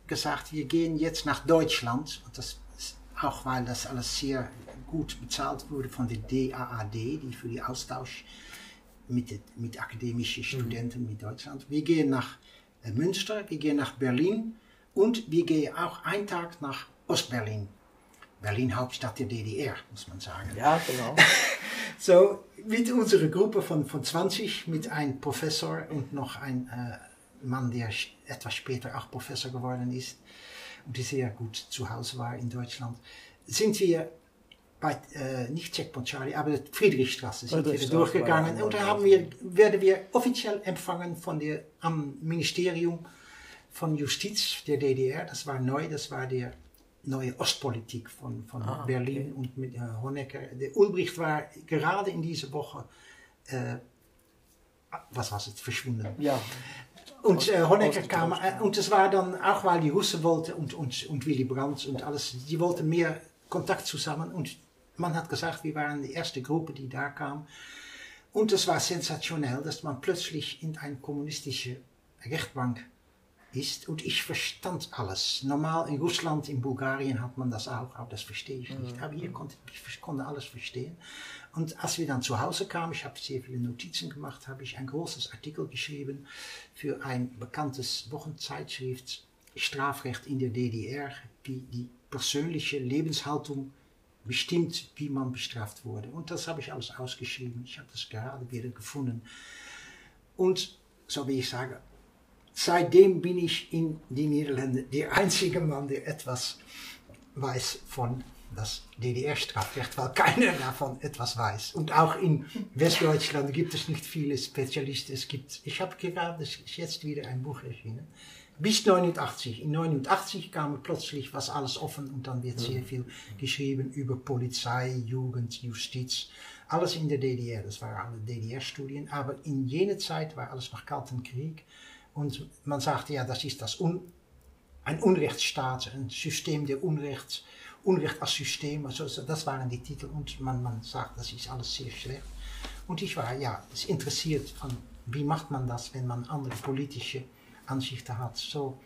gesagt, wir gehen jetzt nach Deutschland und das auch weil das alles sehr gut bezahlt wurde von der DAAD, die für die Austausch mit, mit akademischen Studenten mit Deutschland. Wir gehen nach äh, Münster, wir gehen nach Berlin und wir gehen auch einen Tag nach Ostberlin. Berlin, Hauptstadt der DDR, muss man sagen. Ja, genau. So, mit unserer Gruppe von, von 20, mit einem Professor und noch ein äh, Mann, der etwas später auch Professor geworden ist und die sehr gut zu Hause war in Deutschland, sind wir bei, äh, nicht Checkpoint Charlie, aber Friedrichstraße sind wir durchgegangen und da ja haben wir, werden wir offiziell empfangen von der, am Ministerium von Justiz der DDR. Das war neu, das war der neue Ostpolitik von, von Ah, Berlin und mit äh, Honecker. Der Ulbricht war gerade in dieser Woche, äh, was war es, verschwunden. Ja. Und äh, Honecker kam, äh, und das war dann auch, weil die Russen wollten und, und, und Willy Brandt und alles, die wollten mehr Kontakt zusammen. Und man hat gesagt, wir waren die erste Gruppe, die da kam. Und es war sensationell, dass man plötzlich in eine kommunistische Rechtbank ist. Und ich verstand alles. Normal in Russland, in Bulgarien hat man das auch, aber das verstehe ich nicht. Aber hier konnte ich konnte alles verstehen. Und als wir dann zu Hause kamen, ich habe sehr viele Notizen gemacht, habe ich ein großes Artikel geschrieben für ein bekanntes Wochenzeitschrift Strafrecht in der DDR, wie die persönliche Lebenshaltung bestimmt, wie man bestraft wurde. Und das habe ich alles ausgeschrieben. Ich habe das gerade wieder gefunden. Und so wie ich sage, seitdem bin ich in die Niederlande der einzige Mann, der etwas weiß von das DDR-Strafrecht, weil keiner davon etwas weiß. Und auch in Westdeutschland gibt es nicht viele Spezialisten. Es gibt, ich habe gerade ist jetzt wieder ein Buch erschienen. Bis 89. In 89 kam plötzlich was alles offen und dann wird sehr viel geschrieben über Polizei, Jugend, Justiz. Alles in der DDR. Das waren alle DDR-Studien. Aber in jener Zeit war alles noch Kalten Krieg. Und man sagte, ja, das ist das Un ein Unrechtsstaat, ein System der Unrechts, Unrecht als System, also so- das waren die Titel und man, man sagt, das ist alles sehr schlecht. Und ich war ja es interessiert von, wie macht man das, wenn man andere politische Ansichten hat. So,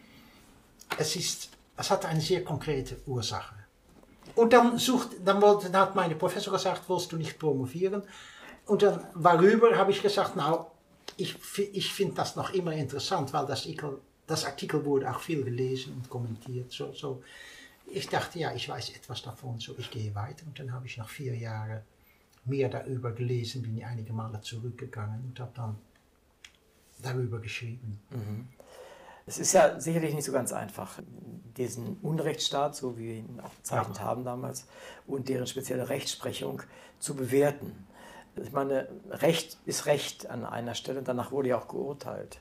es ist, es hat eine sehr konkrete Ursache. Und dann sucht, dann wollte, dann hat meine Professor gesagt, willst du nicht promovieren? Und dann darüber habe ich gesagt, nou, ich, ich finde das noch immer interessant, weil das Artikel, das Artikel wurde auch viel gelesen und kommentiert. So, so. Ich dachte, ja, ich weiß etwas davon, so ich gehe weiter. Und dann habe ich nach vier Jahren mehr darüber gelesen, bin einige Male zurückgegangen und habe dann darüber geschrieben. Es ist ja sicherlich nicht so ganz einfach, diesen Unrechtsstaat, so wie wir ihn auch bezeichnet haben damals, und deren spezielle Rechtsprechung zu bewerten. Ich meine, Recht ist Recht an einer Stelle, danach wurde ja auch geurteilt.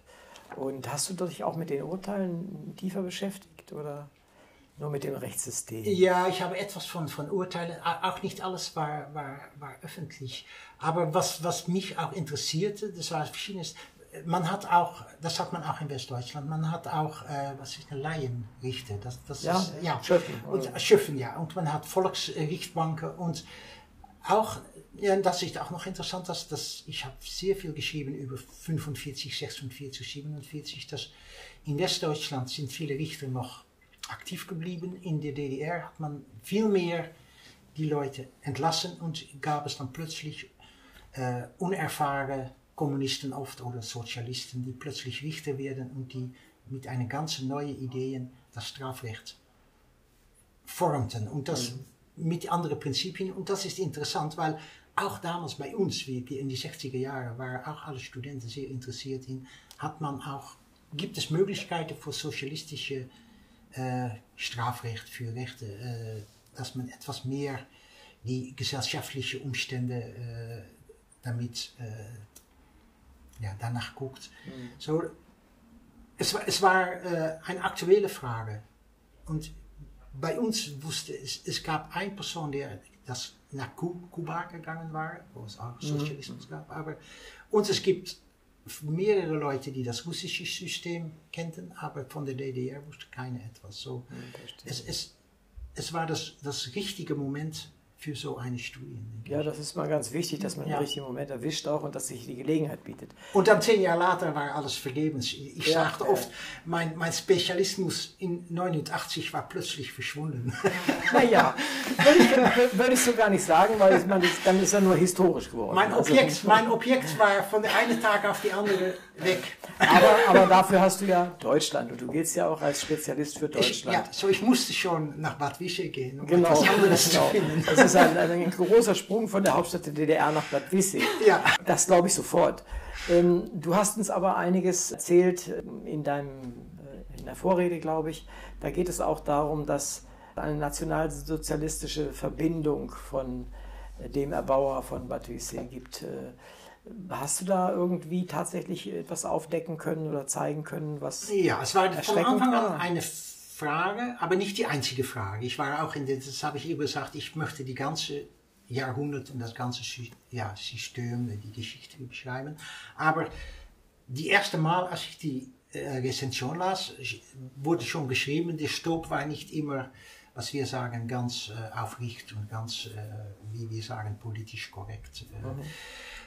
Und hast du dich auch mit den Urteilen tiefer beschäftigt oder nur mit dem Rechtssystem? Ja, ich habe etwas von, von Urteilen, auch nicht alles war, war, war öffentlich. Aber was, was mich auch interessierte, das war verschiedenes, man hat auch, das hat man auch in Westdeutschland, man hat auch, äh, was ist eine Laienrichter? Das, das ja, ist, ja, Schöffen. Und, Schöffen, ja. Und man hat Volksrichtbanken und auch, ja, das ist auch noch interessant, dass, dass ich habe sehr viel geschrieben über 45, 46, 47, dass in Westdeutschland sind viele Richter noch aktiv geblieben. In der DDR hat man viel mehr die Leute entlassen und gab es dann plötzlich äh, unerfahrene Kommunisten oft oder Sozialisten, die plötzlich Richter werden und die mit einer ganz neuen Ideen das Strafrecht formten und das mhm. Mit anderen Prinzipien. Und das ist interessant, weil auch damals bei uns, wie in die 60er Jahre, waren auch alle Studenten sehr interessiert in, hat man auch, gibt es Möglichkeiten für sozialistische äh, Strafrecht, für Rechte, äh, dass man etwas mehr die gesellschaftlichen Umstände äh, damit ja, danach guckt. Mhm. So, es, es war äh, eine aktuelle Frage. Und bei uns wusste es, es gab eine Person, der das nach Kuba gegangen war, wo es auch. Sozialismus mhm. gab. Aber, und es gibt mehrere Leute, die das russische System kannten, aber von der DDR wusste keiner etwas. So, mhm, es, es, es war das, das richtige Moment für so eine Studie. Ja, das ist mal ganz wichtig, dass man ja. den richtigen Moment erwischt auch und dass sich die Gelegenheit bietet. Und dann zehn Jahre later war alles vergebens. Ich ja, sagte oft, mein, mein Spezialismus in 89 war plötzlich verschwunden. Naja, würde ich, würde ich so gar nicht sagen, weil meine, dann ist er nur historisch geworden. Mein also Objekt, also, mein Objekt war von der einen Tag auf die andere weg. Aber, aber dafür hast du ja Deutschland und du gehst ja auch als Spezialist für Deutschland. Ich, ja, so ich musste schon nach Bad Wische gehen, um genau, etwas anderes genau. zu finden. Ist ein, ein, großer Sprung von der Hauptstadt der DDR nach Bad Wissig. Ja. Das glaube ich sofort. Ähm, du hast uns aber einiges erzählt ähm, in deinem äh, in der Vorrede, glaube ich. Da geht es auch darum, dass eine nationalsozialistische Verbindung von äh, dem Erbauer von Bad Wissig gibt. Äh, Hast du da irgendwie tatsächlich etwas aufdecken können oder zeigen können, was. Ja, es war von Anfang an eine Frage, aber nicht die einzige Frage. Ich war auch in das habe ich eben gesagt, ich möchte die ganze Jahrhundert und das ganze ja, System, die Geschichte beschreiben. Aber die erste Mal, als ich die äh, Rezension las, wurde schon geschrieben, der Stopp war nicht immer, was wir sagen, ganz äh, aufrichtig und ganz, äh, wie wir sagen, politisch korrekt. Äh. Mhm.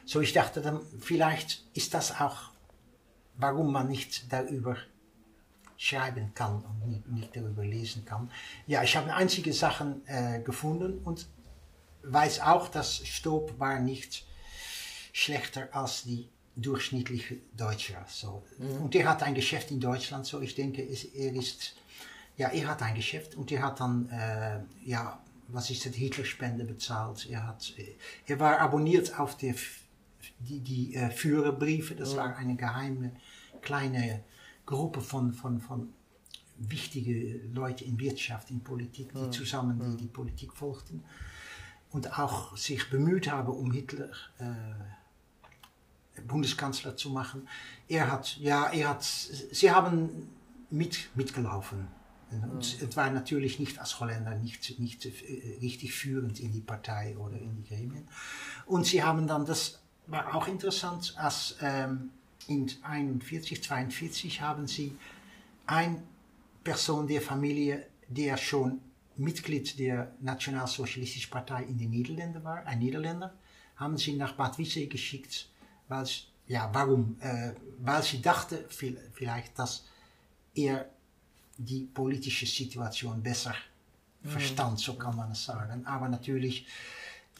So ich dachte dann, vielleicht ist das auch, warum man nicht darüber schreiben kann und nicht, nicht darüber lesen kann. Ja, ich habe einzige Sachen äh, gefunden und weiß auch, dass Stoop war nicht schlechter als die durchschnittliche Deutsche. So. Mhm. Und er hat ein Geschäft in Deutschland, so ich denke, er ist, ja, er hat ein Geschäft und er hat dann, äh, ja, was ist das, Hitlerspende bezahlt. Er, hat, äh, er war abonniert auf die die, die äh, Führerbriefe. Das mhm. war eine geheime kleine Gruppe von, von, von wichtige Leute in Wirtschaft, in Politik, die mhm. zusammen die, mhm. die Politik folgten und auch sich bemüht haben, um Hitler äh, Bundeskanzler zu machen. Er hat, ja, er hat, sie haben mit, mitgelaufen. Und mhm. es war natürlich nicht als Holländer nicht, nicht äh, richtig führend in die Partei oder in die Gremien. Und sie haben dann das war auch interessant, als ähm, in 41, 42 haben sie eine Person der Familie, der schon Mitglied der Nationalsozialistischen Partei in den Niederlanden war, ein Niederländer, haben sie nach Bad Wissee geschickt, weil, ja, warum? Äh, weil sie dachte vielleicht, dass er die politische Situation besser mhm. verstand, so kann man es sagen. Aber natürlich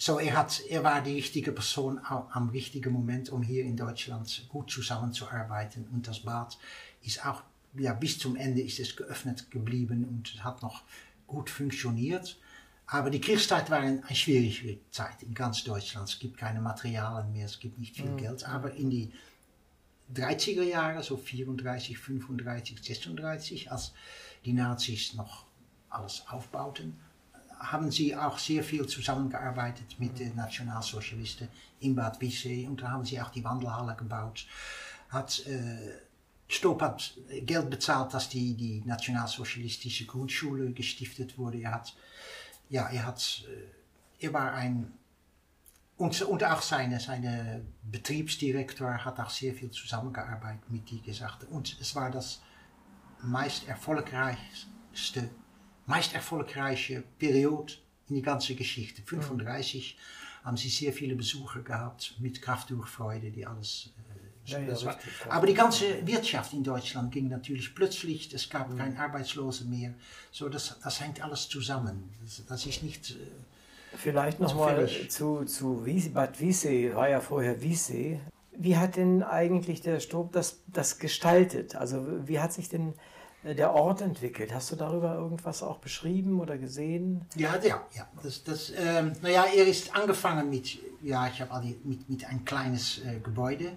so, er, hat, er war die richtige Person am richtigen Moment, um hier in Deutschland gut zusammenzuarbeiten. Und das Bad ist auch, ja, bis zum Ende ist es geöffnet geblieben und hat noch gut funktioniert. Aber die Kriegszeit war eine schwierige Zeit in ganz Deutschland. Es gibt keine Materialien mehr, es gibt nicht viel mhm. Geld. Aber in die 30er Jahre, so 34, 35, 36, als die Nazis noch alles aufbauten, haben sie auch sehr viel zusammengearbeitet mit den Nationalsozialisten in Bad Wiessee und da haben sie auch die Wandelhalle gebaut. Hat, äh, Stoop hat Geld bezahlt, dass die, die nationalsozialistische Grundschule gestiftet wurde. Er hat, ja, er hat, äh, er war ein, und, und auch seine, seine Betriebsdirektor hat auch sehr viel zusammengearbeitet mit die gesagt. Und es war das meist erfolgreichste meist erfolgreiche Periode in die ganze Geschichte. 35 mhm. haben sie sehr viele Besucher gehabt mit Kraftdurchfreude, die alles. Äh, ja, ja, Aber die ganze Wirtschaft in Deutschland ging natürlich plötzlich, es gab mhm. kein Arbeitslose mehr. So, das, das hängt alles zusammen. Das, das ist nicht. Äh, Vielleicht nochmal zu, zu Wiese, Bad Wiessee, war ja vorher Wiessee. Wie hat denn eigentlich der Stob das, das gestaltet? Also wie hat sich denn der Ort entwickelt. Hast du darüber irgendwas auch beschrieben oder gesehen? Ja, ja, ja. Das, das, ähm, naja, er ist angefangen mit, ja, ich habe mit, mit ein kleines äh, Gebäude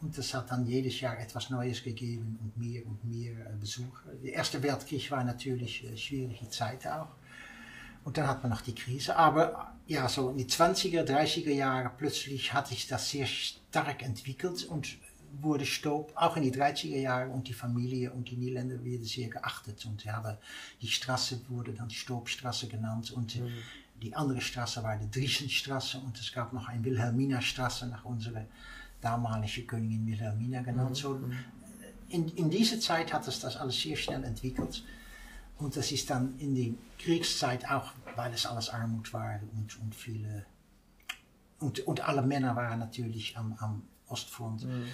und das hat dann jedes Jahr etwas Neues gegeben und mehr und mehr äh, Besucher. Der Erste Weltkrieg war natürlich äh, schwierige Zeit auch. Und dann hat man noch die Krise. Aber ja, so in die 20er, 30er Jahre plötzlich hat sich das sehr stark entwickelt und wurde Stoop auch in die 30er Jahre und die Familie und die Niederländer werden sehr geachtet. Und ja, die Straße wurde dann die Stoopstraße genannt und mhm. die andere Straße war die Driesenstraße und es gab noch eine Wilhelmina-Straße nach unserer damaligen Königin Wilhelmina genannt. Mhm. So, in, in dieser Zeit hat es das alles sehr schnell entwickelt. Und das ist dann in der Kriegszeit auch, weil es alles Armut war und, und viele. Und, und alle Männer waren natürlich am, am Ostfront. Mhm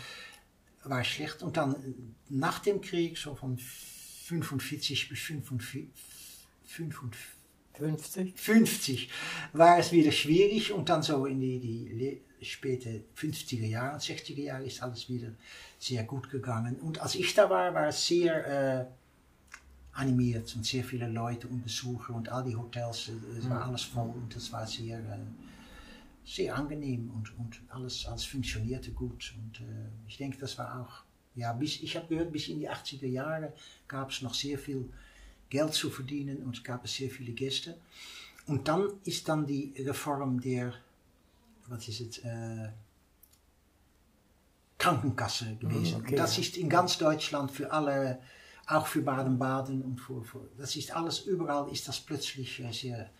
war schlecht. Und dann nach dem Krieg, so von 45 bis 55, 55, 50, war es wieder schwierig. Und dann so in die, die späte 50er Jahre, 60er Jahre ist alles wieder sehr gut gegangen. Und als ich da war, war es sehr äh, animiert und sehr viele Leute und Besucher und all die Hotels, äh, es war alles voll und es war sehr... Äh, sehr angenehm und, und alles, alles funktionierte gut. Und äh, ich denke, das war auch, ja, bis, ich habe gehört, bis in die 80er Jahre gab es noch sehr viel Geld zu verdienen und es gab sehr viele Gäste. Und dann ist dann die Reform der, was ist es, äh, Krankenkasse gewesen. Okay. Das ist in ganz Deutschland für alle, auch für Baden-Baden und für, für, das ist alles, überall ist das plötzlich äh, sehr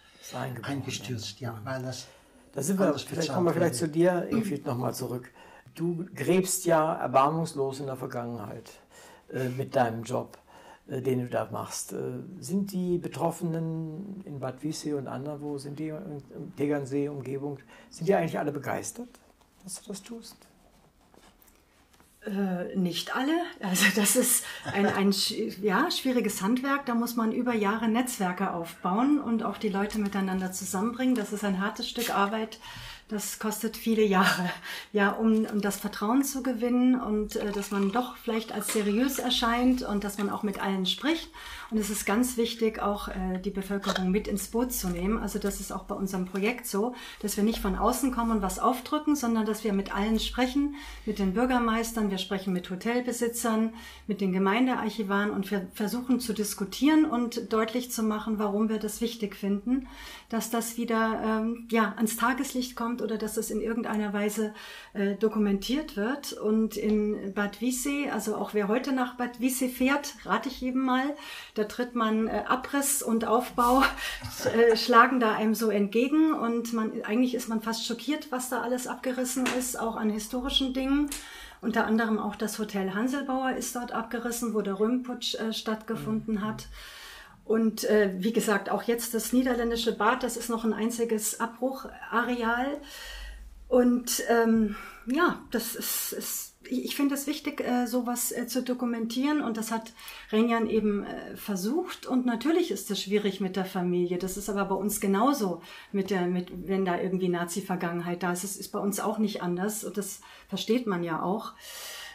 eingestürzt. Ja, weil das da sind wir, vielleicht kommen wir vielleicht zu dir, Ingrid, nochmal zurück. Du gräbst ja erbarmungslos in der Vergangenheit äh, mit deinem Job, äh, den du da machst. Äh, sind die Betroffenen in Bad Wiessee und anderswo, sind die in Tegernsee, Umgebung, sind die eigentlich alle begeistert, dass du das tust? Äh, nicht alle. Also das ist ein, ein ja, schwieriges Handwerk. Da muss man über Jahre Netzwerke aufbauen und auch die Leute miteinander zusammenbringen. Das ist ein hartes Stück Arbeit. Das kostet viele Jahre, ja, um, um das Vertrauen zu gewinnen und äh, dass man doch vielleicht als seriös erscheint und dass man auch mit allen spricht. Und es ist ganz wichtig, auch äh, die Bevölkerung mit ins Boot zu nehmen. Also das ist auch bei unserem Projekt so, dass wir nicht von außen kommen und was aufdrücken, sondern dass wir mit allen sprechen, mit den Bürgermeistern, wir sprechen mit Hotelbesitzern, mit den Gemeindearchivaren und wir versuchen zu diskutieren und deutlich zu machen, warum wir das wichtig finden, dass das wieder ähm, ja, ans Tageslicht kommt oder dass es in irgendeiner Weise äh, dokumentiert wird. Und in Bad Wiessee, also auch wer heute nach Bad Wiessee fährt, rate ich jedem mal, da tritt man äh, Abriss und Aufbau, äh, schlagen da einem so entgegen und man, eigentlich ist man fast schockiert, was da alles abgerissen ist, auch an historischen Dingen. Unter anderem auch das Hotel Hanselbauer ist dort abgerissen, wo der Römputsch äh, stattgefunden mhm. hat. Und äh, wie gesagt, auch jetzt das niederländische Bad, das ist noch ein einziges Abbruchareal. Und ähm, ja, das ist, ist ich finde es wichtig, äh, sowas äh, zu dokumentieren und das hat Renjan eben äh, versucht und natürlich ist das schwierig mit der Familie. Das ist aber bei uns genauso mit der, mit, wenn da irgendwie Nazi-Vergangenheit da ist. Es ist bei uns auch nicht anders und das versteht man ja auch.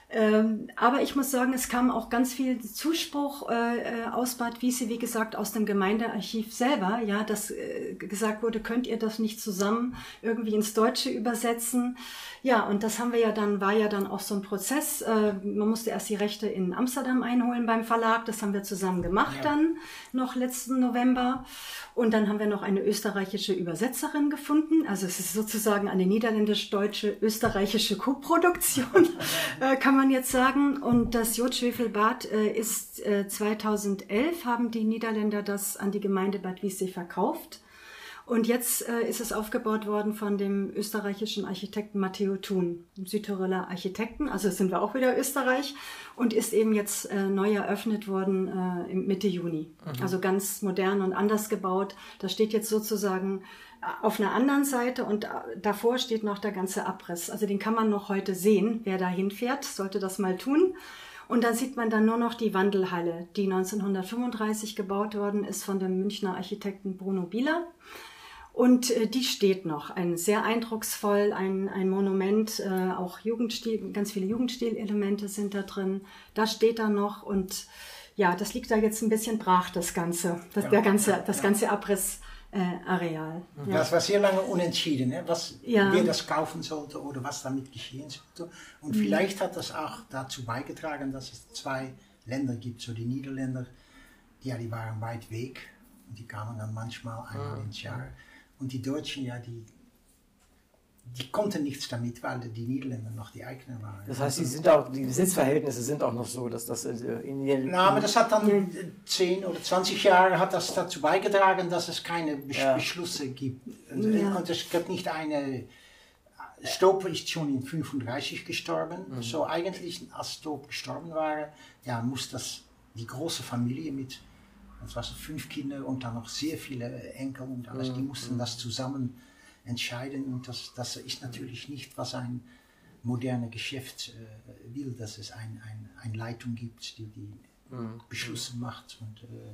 Ähm, aber ich muss sagen, es kam auch ganz viel Zuspruch äh, äh, aus Bad Wiese, wie gesagt, aus dem Gemeindearchiv selber, ja, dass äh, gesagt wurde, könnt ihr das nicht zusammen irgendwie ins Deutsche übersetzen? Ja, und das haben wir ja dann, war ja dann auch so ein Prozess. Äh, man musste erst die Rechte in Amsterdam einholen beim Verlag. Das haben wir zusammen gemacht ja. dann noch letzten November. Und dann haben wir noch eine österreichische Übersetzerin gefunden. Also es ist sozusagen eine niederländisch-deutsche, österreichische Co-Produktion, äh, kann man jetzt sagen. Und das Jodschwefelbad äh, ist äh, 2011 haben die Niederländer das an die Gemeinde Bad Wiessee verkauft. Und jetzt äh, ist es aufgebaut worden von dem österreichischen Architekten Matteo Thun, dem Südtiroler Architekten. Also sind wir auch wieder Österreich und ist eben jetzt äh, neu eröffnet worden äh, Mitte Juni. Mhm. Also ganz modern und anders gebaut. Das steht jetzt sozusagen äh, auf einer anderen Seite und äh, davor steht noch der ganze Abriss. Also den kann man noch heute sehen, wer da hinfährt, sollte das mal tun. Und da sieht man dann nur noch die Wandelhalle, die 1935 gebaut worden ist von dem Münchner Architekten Bruno Bieler. Und äh, die steht noch, ein sehr eindrucksvoll, ein, ein Monument, äh, auch Jugendstil, ganz viele Jugendstilelemente sind da drin. Das steht da noch und ja, das liegt da jetzt ein bisschen brach, das Ganze, das, ja, der ganze, das ganze Abriss. Äh, Areal. Ja. Das war sehr lange unentschieden, ne? was, ja. wer das kaufen sollte oder was damit geschehen sollte. Und mhm. vielleicht hat das auch dazu beigetragen, dass es zwei Länder gibt, so die Niederländer, ja, die waren weit weg und die kamen dann manchmal einmal mhm. ins Jahr. Und die Deutschen, ja, die, die konnten nichts damit, weil die Niederländer noch die eigenen waren. Das heißt, die, sind auch, die Besitzverhältnisse sind auch noch so, dass das in ihren. Na, aber das hat dann 10 oder 20 Jahre hat das dazu beigetragen, dass es keine Besch ja. Beschlüsse gibt. Und, ja. und, es gibt nicht eine. Stoper ist schon in 35 gestorben. Mhm. So eigentlich, als Stoper gestorben war, ja, muss das die große Familie mit es waren fünf Kinder und dann noch sehr viele Enkel und alles, die mhm. mussten das zusammen entscheiden und das, das ist natürlich nicht, was ein modernes Geschäft äh, will, dass es eine ein, ein Leitung gibt, die die mhm. Beschlüsse macht und äh,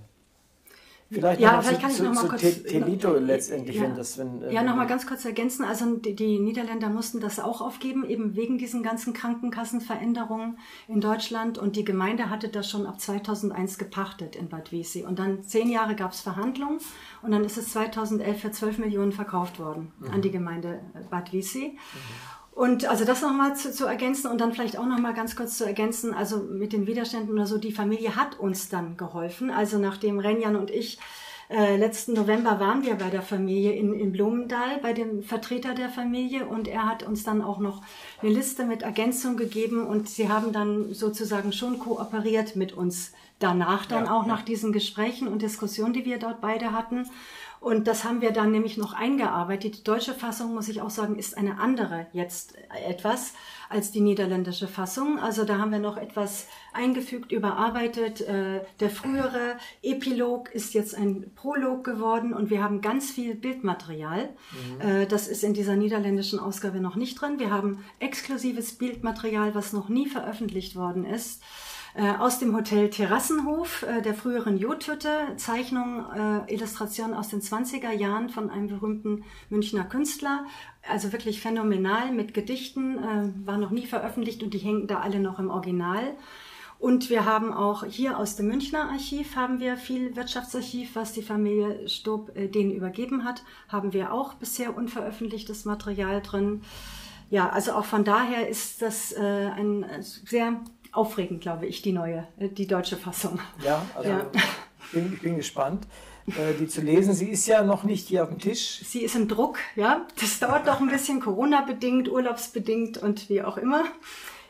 Vielleicht ja, vielleicht kann zu, ich noch mal kurz. Telito letztendlich, ja, wenn das, wenn. Äh, ja, noch mal ganz kurz ergänzen. Also die, die, Niederländer mussten das auch aufgeben, eben wegen diesen ganzen Krankenkassenveränderungen in Deutschland. Und die Gemeinde hatte das schon ab 2001 gepachtet in Bad Wiessee. Und dann zehn Jahre gab es Verhandlungen und dann ist es 2011 für 12 Millionen verkauft worden mhm. an die Gemeinde Bad Wiessee. Mhm. Und also das nochmal zu, zu ergänzen und dann vielleicht auch nochmal ganz kurz zu ergänzen, also mit den Widerständen oder so, die Familie hat uns dann geholfen. Also nachdem Renjan und ich äh, letzten November waren wir bei der Familie in, in Blumenthal, bei dem Vertreter der Familie und er hat uns dann auch noch eine Liste mit Ergänzung gegeben und sie haben dann sozusagen schon kooperiert mit uns danach dann ja, auch ja. nach diesen Gesprächen und Diskussionen, die wir dort beide hatten. Und das haben wir dann nämlich noch eingearbeitet. Die deutsche Fassung, muss ich auch sagen, ist eine andere jetzt etwas als die niederländische Fassung. Also da haben wir noch etwas eingefügt, überarbeitet. Äh, der frühere Epilog ist jetzt ein Prolog geworden und wir haben ganz viel Bildmaterial. Mhm. Äh, das ist in dieser niederländischen Ausgabe noch nicht drin. Wir haben exklusives Bildmaterial, was noch nie veröffentlicht worden ist. Äh, aus dem Hotel Terrassenhof äh, der früheren Jodhütte, Zeichnungen, äh, Illustrationen aus den 20er Jahren von einem berühmten Münchner Künstler. Also wirklich phänomenal mit Gedichten, äh, war noch nie veröffentlicht und die hängen da alle noch im Original. Und wir haben auch hier aus dem Münchner Archiv haben wir viel Wirtschaftsarchiv, was die Familie Stob äh, denen übergeben hat, haben wir auch bisher unveröffentlichtes Material drin. Ja, also auch von daher ist das äh, ein sehr aufregend, glaube ich, die neue, äh, die deutsche Fassung. Ja, also ja. Ich, bin, ich bin gespannt, äh, die zu lesen. Sie ist ja noch nicht hier auf dem Tisch. Sie ist im Druck, ja. Das dauert noch ein bisschen Corona-bedingt, urlaubsbedingt und wie auch immer.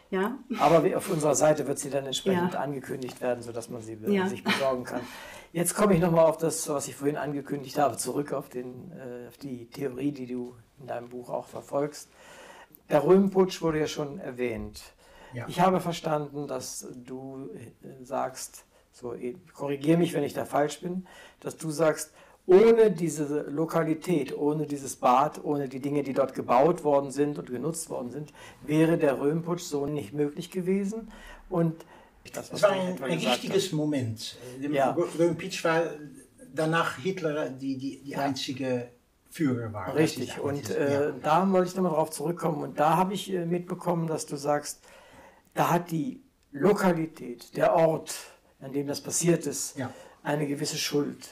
Ja. Aber auf unserer Seite wird sie dann entsprechend ja. angekündigt werden, sodass man sie ja. sich besorgen kann. Jetzt komme ich nochmal auf das, was ich vorhin angekündigt habe, zurück auf, den, äh, auf die Theorie, die du in deinem Buch auch verfolgst. Der Röhmputsch wurde ja schon erwähnt. Ja. Ich habe verstanden, dass du äh, sagst, so äh, korrigiere mich, wenn ich da falsch bin, dass du sagst, ohne diese Lokalität, ohne dieses Bad, ohne die Dinge, die dort gebaut worden sind und genutzt worden sind, wäre der Röhmputsch so nicht möglich gewesen. Und das, es war ein, ein wichtiges hast. Moment. Der ja. Röhmputsch war danach Hitler die, die, die einzige Führer war. Richtig, und äh, ja. da wollte ich nochmal drauf zurückkommen. Und da habe ich äh, mitbekommen, dass du sagst, da hat die Lokalität, der Ort, an dem das passiert ist, Ja. eine gewisse Schuld.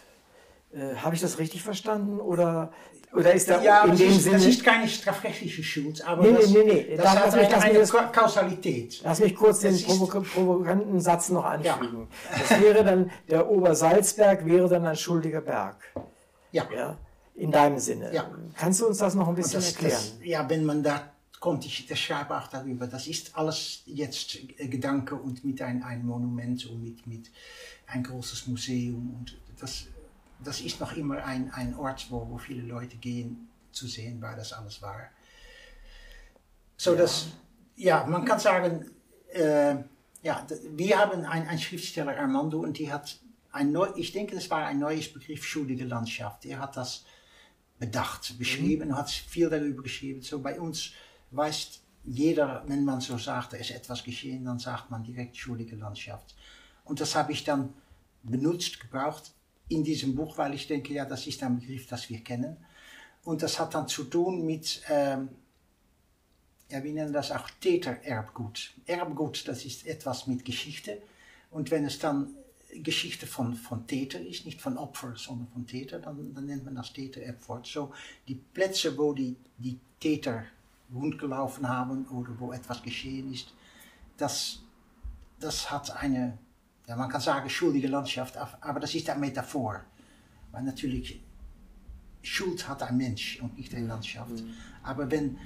Äh, Habe ich das richtig verstanden? Oder, oder ist da Ja, in das dem ist, Sinne. das ist keine strafrechtliche Schuld, aber Nee, nee, das, nee, nee. das Da- hat mich- eine, eine das- Ka- Kausalität. Lass mich kurz den Das ist- provo provokanten Satz noch anfügen. Das wäre dann, der Obersalzberg wäre dann ein schuldiger Berg. Ja. Ja, in deinem Sinne. Ja. Kannst du uns das noch ein bisschen Das, erklären? das, ja, wenn man da kommt, ich das schreibe auch darüber, das ist alles jetzt Gedanke und mit ein, ein Monument und mit, mit ein großes Museum und das, das ist noch immer ein, ein Ort, wo, wo viele Leute gehen, zu sehen, war das alles war. So dass, ja, man kann sagen, äh, ja, wir haben ein, ein Schriftsteller, Armando, und die hat ein neu, ich denke, das war ein neues Begriff, schuldige Landschaft. Er hat das bedacht, beschrieben, hat viel darüber geschrieben. So bei uns weiß jeder, wenn man so sagt, da ist etwas geschehen, dann sagt man direkt schuldige Landschaft. Und das habe ich dann benutzt, gebraucht in diesem Buch, weil ich denke, ja, das ist ein Begriff, das wir kennen. Und das hat dann zu tun mit, ähm, ja, wir nennen das auch Tätererbgut. Erbgut, das ist etwas mit Geschichte. Und wenn es dann Geschichte von, von Täter ist, nicht von Opfer, sondern von Täter, dann, dann nennt man das Tätererbwort. So, die Plätze, wo die, die Täter rundgelaufen haben oder wo etwas geschehen ist, das, das hat eine, ja, man kann sagen, schuldige Landschaft, aber das ist eine Metaphor. Weil natürlich, Schuld hat ein Mensch und nicht eine Landschaft. Aber wenn,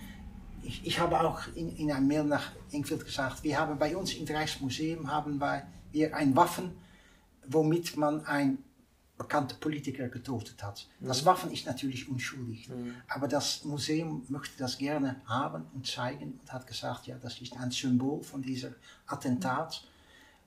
ich, ich habe auch in, in einem Mail nach Engveld gesagt, wir haben bei uns im Rijksmuseum haben wir ein Waffen, womit man ein bekannter Politiker getötet hat. Das Waffen ist natürlich unschuldig, aber das Museum möchte das gerne haben und zeigen. Und hat gesagt, ja, das ist ein Symbol von dieser Attentat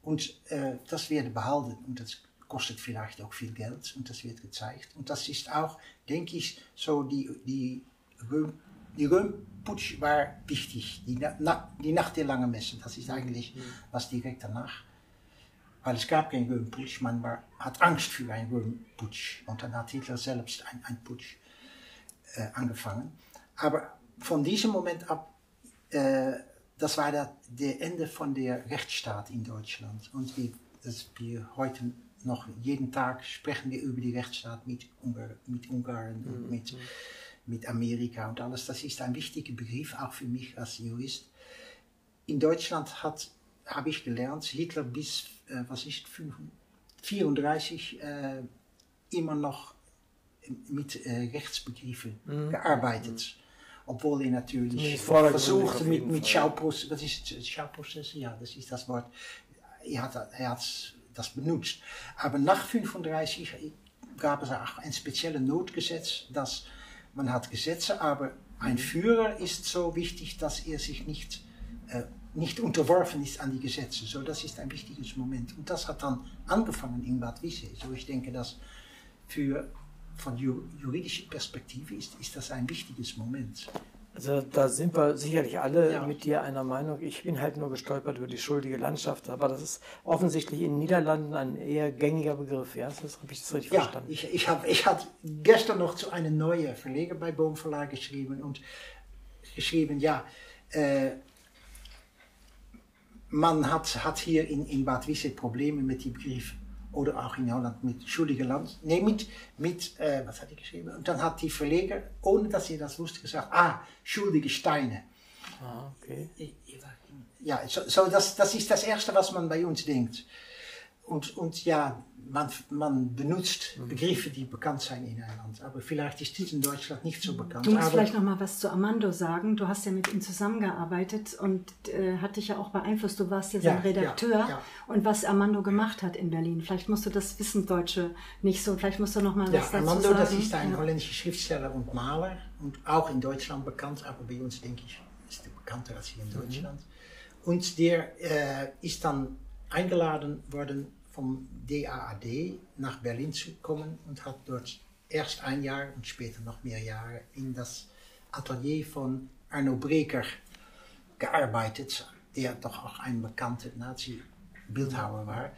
und äh, das wird behalten und das kostet vielleicht auch viel Geld. Und das wird gezeigt. Und das ist auch, denke ich, so die, die, Röm, die Römputsch war wichtig, die, na, die Nacht der langen Messe, das ist eigentlich was direkt danach. Weil es gab keinen Röhmputsch, man war, hat Angst für einen Röhmputsch. Und dann hat Hitler selbst einen, einen Putsch äh, angefangen. Aber von diesem Moment ab, äh, das war der, der Ende von der Rechtsstaat in Deutschland. Und wie, das wir heute noch jeden Tag sprechen wir über die Rechtsstaat mit, Ungar, mit Ungarn und mit, mit Amerika und alles. Das ist ein wichtiger Begriff, auch für mich als Jurist. In Deutschland habe ich gelernt, Hitler bis, äh, was ist, 34 äh, immer noch mit äh, Rechtsbegriffen gearbeitet. Obwohl er natürlich versucht mit, mit Fall. Schauprozesse, was ist es, Schauprozesse? Ja, das ist das Wort. Er hat, er hat das benutzt. Aber nach 35 gab es auch ein spezielles Notgesetz, dass man hat Gesetze, aber ein Führer ist so wichtig, dass er sich nicht, äh, nicht unterworfen ist an die Gesetze. So, das ist ein wichtiges Moment. Und das hat dann angefangen in Bad Wiese. So, ich denke, dass für, von ju juridischer Perspektive ist, ist das ein wichtiges Moment. Also da sind wir sicherlich alle Ja. mit dir einer Meinung. Ich bin halt nur gestolpert über die schuldige Landschaft, aber das ist offensichtlich in den Niederlanden ein eher gängiger Begriff. Ja, das habe ich das richtig Ja, verstanden. ich, ich habe ich had gestern noch zu einem neuen Verleger bei Boom Verlag geschrieben und geschrieben, ja, äh, man hat, hat hier in, in Bad Wiese Probleme mit dem Begriff oder auch in Holland mit schuldige Land, nee, mit, mit äh, was hat ich geschrieben? Und dann hat die Verleger, ohne dass sie das wusste, gesagt, ah, schuldige Steine. Ah, okay. Ja, so, so das, das ist das Erste, was man bei uns denkt. Und, und ja, man, man benutzt Begriffe, die bekannt sind in einem Land. Aber vielleicht ist dies in Deutschland nicht so bekannt. Du musst aber, vielleicht noch mal was zu Armando sagen. Du hast ja mit ihm zusammengearbeitet und äh, hat dich ja auch beeinflusst. Du warst ja sein Ja, Redakteur ja, ja. und was Armando gemacht hat in Berlin. Vielleicht musst du das wissen, Deutsche, nicht so. Vielleicht musst du noch mal was dazu Armando, sagen. das ist ein holländischer Schriftsteller und Maler und auch in Deutschland bekannt, aber bei uns denke ich, ist er bekannter als hier in Deutschland. Und der äh, ist dann eingeladen worden vom DAAD nach Berlin zu kommen und hat dort erst ein Jahr und später noch mehr Jahre in das Atelier von Arno Breker gearbeitet, der doch auch ein bekannter Nazi-Bildhauer war.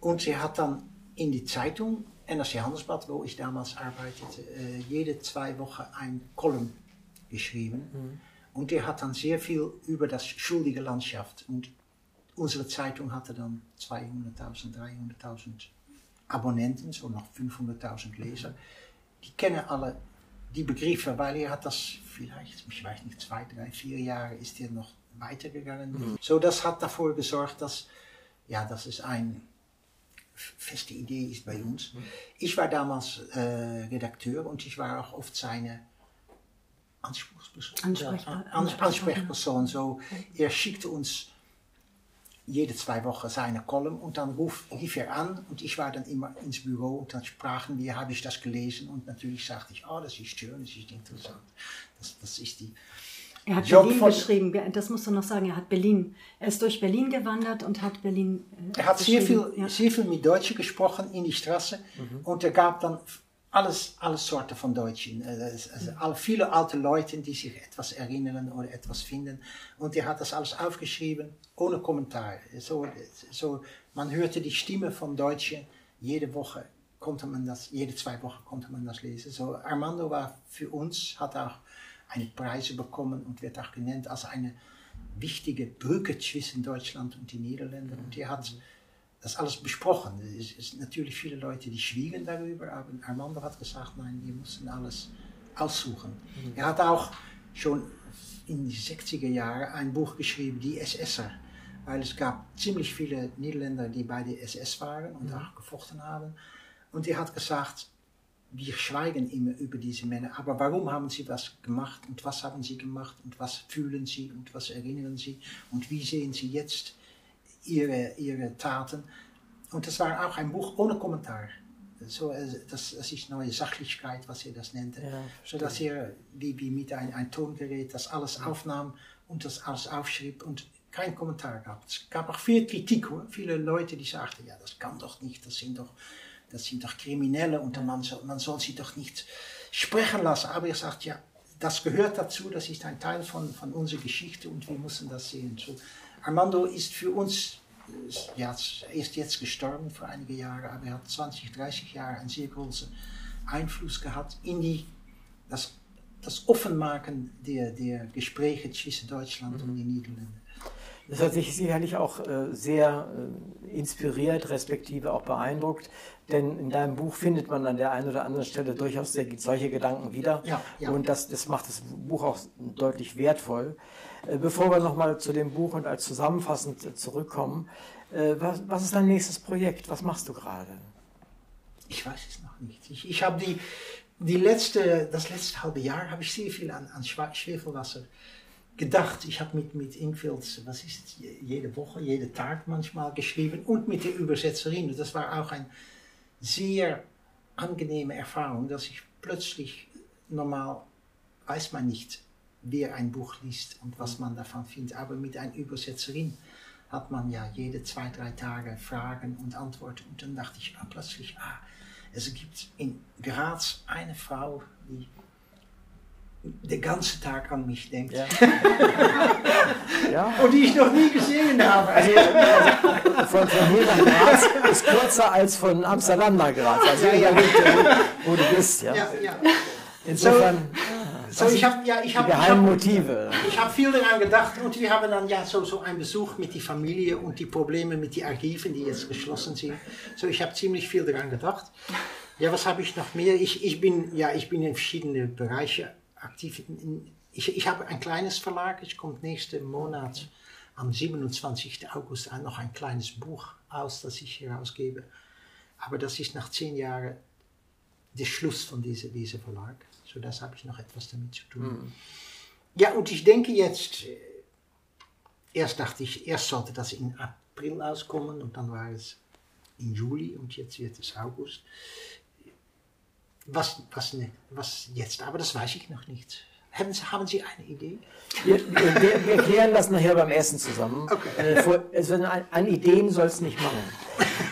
Und sie hat dann in die Zeitung, NRC Handelsblad, wo ich damals arbeitete, äh, jede zwei Wochen ein Column geschrieben. Und er hat dann sehr viel über das schuldige Landschaft. Und unsere Zeitung hatte dann 200.000, 300.000 Abonnenten, so noch 500.000 Leser. Die kennen alle die Begriffe, weil er hat das vielleicht, ich weiß nicht, zwei, drei, vier Jahre ist er noch weitergegangen. Mhm. So, das hat dafür gesorgt, dass, ja, das ist eine feste Idee ist bei uns. Mhm. Ich war damals äh, Redakteur und ich war auch oft seine. Ansprechperson. Ja, Ansprechperson. So, er schickte uns jede zwei Wochen seine Column und dann ruf, rief er an und ich war dann immer ins Büro und dann sprachen wir, habe ich das gelesen und natürlich sagte ich, oh, das ist schön, das ist interessant. Das, das ist die. Er hat Job Berlin von, geschrieben, das musst du noch sagen, er hat Berlin, er ist durch Berlin gewandert und hat Berlin. Äh, er hat sehr viel, ja. sehr viel mit Deutschen gesprochen in die Straße mhm. und er gab dann alles, alles Sorten von Deutschen. Also viele alte Leute, die sich etwas erinnern oder etwas finden. Und er hat das alles aufgeschrieben, ohne Kommentar. So, so, man hörte die Stimme von Deutschen jede Woche. Konnte man das, jede zwei Wochen konnte man das lesen. So, Armando war für uns, hat auch eine Preise bekommen und wird auch genannt als eine wichtige Brücke zwischen Deutschland und den Niederlanden. Und er hat das alles besprochen. Es ist natürlich viele Leute, die schwiegen darüber, aber Armando hat gesagt, nein, wir müssen alles aussuchen. Mhm. Er hat auch schon in die 60er Jahren ein Buch geschrieben, die SSer, weil es gab ziemlich viele Niederländer, die bei der SS waren und mhm. auch gefochten haben. Und er hat gesagt, wir schweigen immer über diese Männer, aber warum haben sie was gemacht und was haben sie gemacht und was fühlen sie und was erinnern sie und wie sehen sie jetzt ihre, ihre Taten. Und das war auch ein Buch ohne Kommentar. So, äh, das, das ist neue Sachlichkeit, was er das nannte. Ja, Sodass er wie, wie mit einem ein Tongerät das alles ja. aufnahm und das alles aufschrieb und kein Kommentar gab. Es gab auch viel Kritik, hoor. viele Leute, die sagten, ja, das kann doch nicht, das sind doch, das sind doch Kriminelle und man soll, man soll sie doch nicht sprechen lassen. Aber er sagt, ja, das gehört dazu, das ist ein Teil von, von unserer Geschichte und wir müssen das sehen. So, Armando ist für uns, ja, er ist jetzt gestorben vor einige Jahre, aber er hat 20, 30 Jahre einen sehr großen Einfluss gehabt in die, das, das Offenmachen der, der Gespräche zwischen Deutschland mhm. und den Niederlanden. Das hat sich sicherlich auch äh, sehr äh, inspiriert, respektive auch beeindruckt, denn in deinem Buch findet man an der einen oder anderen Stelle durchaus solche Gedanken wieder. Ja, ja. Und das, das macht das Buch auch deutlich wertvoll. Äh, bevor wir nochmal zu dem Buch und als zusammenfassend äh, zurückkommen, äh, was, was ist dein nächstes Projekt? Was machst du gerade? Ich weiß es noch nicht. Ich, ich habe die, die letzte, das letzte halbe Jahr habe ich sehr viel an, an Schwefelwasser gedacht. Ich habe mit, mit Inkfield, was ist es, jede Woche, jeden Tag manchmal geschrieben und mit der Übersetzerin. Das war auch eine sehr angenehme Erfahrung, dass ich plötzlich normal, weiß man nicht, wer ein Buch liest und was man davon findet. Aber mit einer Übersetzerin hat man ja jede zwei, drei Tage Fragen und Antworten. Und dann dachte ich ah, plötzlich, ah, es gibt in Graz eine Frau, die den ganzen Tag an mich denkt. Ja. ja. Und die ich noch nie gesehen habe. Also, also von, von hier nach Graz ist kürzer als von Amsterdam nach Graz. Also ja, ja. wo du bist. Ja. Insofern. So, so, ich habe ja, ich habe geheimen Motive. Ich habe viel daran gedacht und wir haben dann ja so, so einen Besuch mit der Familie und die Probleme mit den Archiven, die jetzt geschlossen sind. So, ich habe ziemlich viel daran gedacht. Ja, was habe ich noch mehr? Ich, ich bin ja, ich bin in verschiedenen Bereichen aktiv. ich, ich habe ein kleines Verlag. Es kommt nächsten Monat am 27. August noch ein kleines Buch aus, das ich herausgebe. Aber das ist nach zehn Jahren der Schluss von diesem diese Verlag. So, das habe ich noch etwas damit zu tun. Mhm. Ja, und ich denke jetzt, äh, erst dachte ich, erst sollte das in April auskommen und dann war es in Juli und jetzt wird es August. Was, was, ne, was jetzt, aber das weiß ich noch nicht. Haben Sie, haben Sie eine Idee? Wir, wir, wir, klären das nachher beim Essen zusammen. Okay. Äh, also an, an, Ideen soll es nicht machen.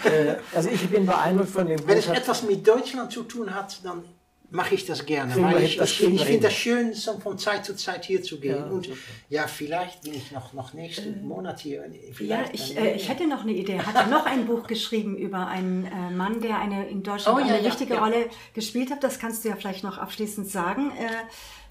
äh, also ich bin beeindruckt von dem Buch. Wenn es etwas mit Deutschland zu tun hat, dann mache ich das gerne. Weil ich, ich, ich finde das schön, so von Zeit zu Zeit hier zu gehen. Ja, und super. ja, vielleicht bin ich noch, noch nächsten äh, Monat hier. ja, ich, äh, ich hätte noch eine Idee. Er hat noch ein Buch geschrieben über einen äh, Mann, der eine in Deutschland oh, ja, eine ja, wichtige Rolle gespielt hat. Das kannst du ja vielleicht noch abschließend sagen.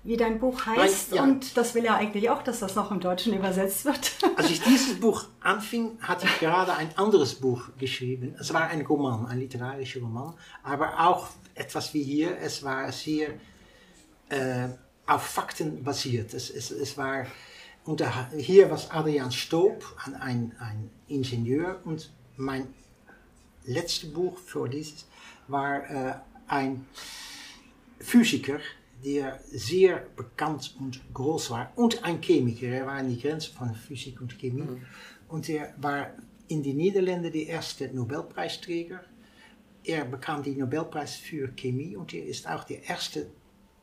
Wie dein Buch heißt. Nein, ja. Und das will er eigentlich auch, dass das noch im Deutschen übersetzt wird. Als ich dieses Buch anfing, hatte ich gerade ein anderes Buch geschrieben. Es war ein Roman, ein literarischer Roman, aber auch etwas wie hier. Es war sehr äh, auf Fakten basiert. Es, es, es war unter, hier was Adrian Stoop, ein, ein Ingenieur, und mein letztes Buch für dieses war äh, ein Physiker, der sehr bekannt und groß war, und ein Chemiker. Er war an die Grenze von Physik und Chemie. Mhm. Und er war in die Niederlanden der erste Nobelpreisträger. Er bekam die Nobelpreis für Chemie und er ist auch der erste,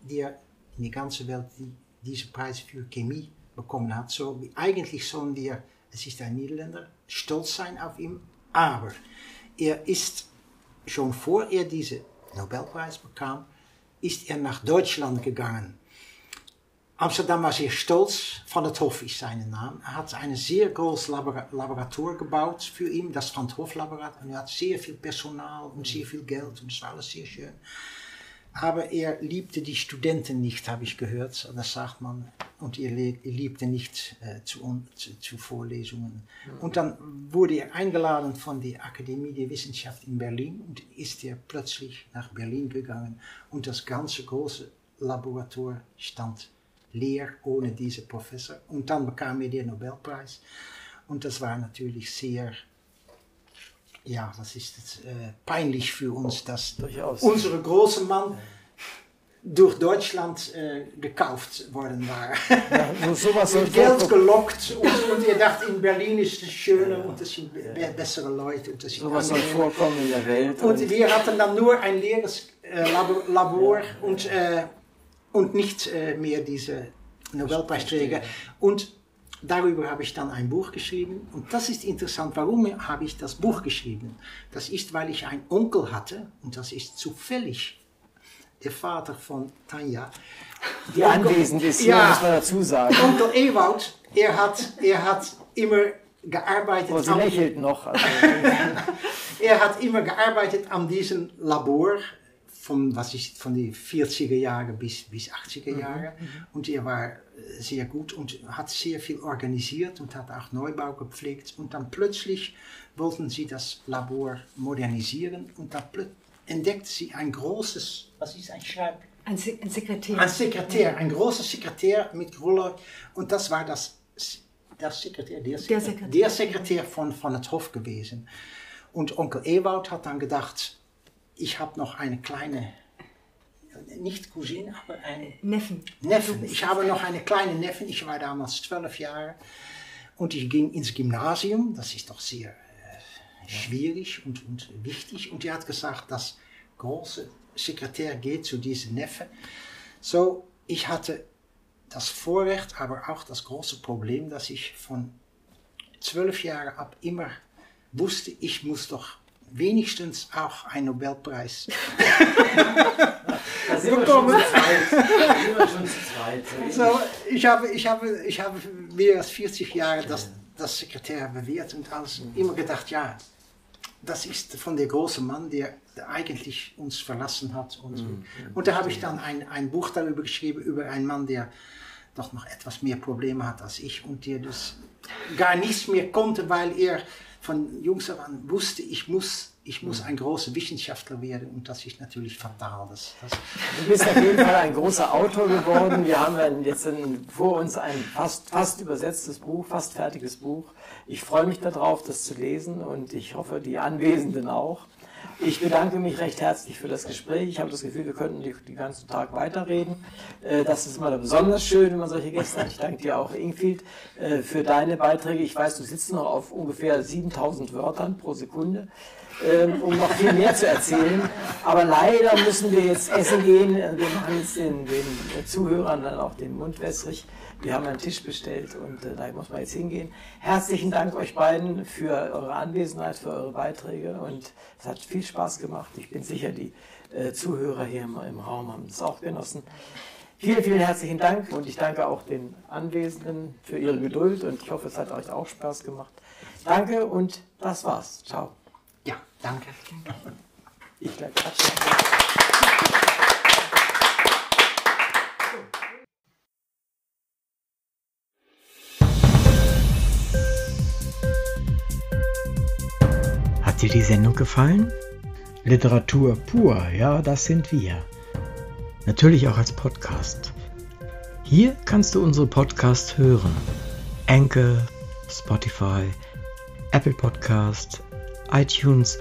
der in der ganzen Welt die, diese Preis für Chemie bekommen hat. So, eigentlich sollen wir, es ist ein Niederländer, stolz sein auf ihn. Aber er ist schon vor er diese Nobelpreis bekam, ist er nach Deutschland gegangen. Amsterdam war sehr stolz, Van het Hof ist sein Name. Er hat ein sehr großes Laboratorium gebaut für ihn, das Van het Hof Laboratorium. Er hat sehr viel Personal und sehr viel Geld und es war alles sehr schön. Aber er liebte die Studenten nicht, habe ich gehört. Das sagt man. Und er liebte nicht äh, zu, zu, zu, Vorlesungen. Und dann wurde er eingeladen von der Akademie der Wissenschaft in Berlin und ist er plötzlich nach Berlin gegangen. Und das ganze große Laboratorium stand leer ohne diesen Professor. Und dann bekam er den Nobelpreis. Und das war natürlich sehr ja, was ist es, äh, peinlich für uns, dass Durchaus. unsere große Mann durch Deutschland äh, gekauft worden war. Ja, sowas Mit Geld gelockt und, und ihr dacht, in Berlin ist es schöner ja. und es sind be bessere Leute. Und es sowas soll vorkommen in der Welt. Und, und, wir hatten dann nur ein leeres äh, Labor, Labor ja. und, äh, und nicht äh, mehr diese Nobelpreisträger. Und darüber habe ich dann ein Buch geschrieben. Und das ist interessant. Warum habe ich das Buch geschrieben? Das ist, weil ich einen Onkel hatte, und das ist zufällig der Vater von Tanja. Die Onkel, anwesend ist, ja, muss man dazu sagen. Onkel Ewout, er hat, er hat immer gearbeitet. Oh, sie lächelt noch. Also. er hat immer gearbeitet an diesem Labor von, was ist, von die 40er Jahren bis, bis 80er Jahre. Mhm. Und er war sehr gut und hat sehr viel organisiert und hat auch Neubau gepflegt. Und dann plötzlich wollten sie das Labor modernisieren und dann entdeckte sie ein großes, was ist ein Schreib? Ein, Se ein Sekretär. Ein Sekretär, ein großer Sekretär mit Roller. Und das war das, das Sekretär, der, der Sekretär, der Sekretär von, von het Hof gewesen. Und Onkel Ewout hat dann gedacht, ich habe noch eine kleine nicht Cousine, aber ein Neffen. Neffen. Ich habe noch eine kleine Neffen. Ich war damals zwölf Jahre und ich ging ins Gymnasium. Das ist doch sehr äh, schwierig und, und wichtig. Und er hat gesagt, das große Sekretär geht zu diesem Neffe. So, ich hatte das Vorrecht, aber auch das große Problem, dass ich von zwölf Jahren ab immer wusste, ich muss doch wenigstens auch einen Nobelpreis zweit. So, ich, habe, ich, habe, ich habe mehr als 40 Jahre das, das Sekretär bewährt und alles immer gedacht, ja, das ist von der große Mann, der, der eigentlich uns verlassen hat. Und, mhm. und da habe ich dann ein, ein Buch darüber geschrieben, über einen Mann, der doch noch etwas mehr Probleme hat als ich und der das gar nichts mehr konnte, weil er von Jungs an wusste, ich muss ich muss ein großer Wissenschaftler werden und das ist natürlich fatal. Das, das du bist auf jeden Fall ein großer Autor geworden. Wir haben jetzt vor uns ein fast, fast übersetztes Buch, fast fertiges Buch. Ich freue mich darauf, das zu lesen und ich hoffe, die Anwesenden auch. Ich bedanke mich recht herzlich für das Gespräch. Ich habe das Gefühl, wir könnten den ganzen Tag weiterreden. Äh, das ist immer besonders schön, wenn man solche Gäste hat. Ich danke dir auch, Ingfield, äh, für deine Beiträge. Ich weiß, du sitzt noch auf ungefähr 7000 Wörtern pro Sekunde ähm, um noch viel mehr zu erzählen. Aber leider müssen wir jetzt essen gehen. Wir machen jetzt den, den Zuhörern dann auch den Mund wässrig. Wir haben einen Tisch bestellt und äh, da muss man jetzt hingehen. Herzlichen Dank euch beiden für eure Anwesenheit, für eure Beiträge und es hat viel Spaß gemacht. Ich bin sicher, die äh, Zuhörer hier im, im Raum haben es auch genossen. Vielen, vielen herzlichen Dank und ich danke auch den Anwesenden für ihre Geduld und ich hoffe, es hat euch auch Spaß gemacht. Danke und das war's. Ciao. Danke. Ich glaube, Hat dir die Sendung gefallen? Literatur pur, ja, das sind wir. Natürlich auch als Podcast. Hier kannst du unsere Podcasts hören. Anchor, Spotify, Apple Podcast, iTunes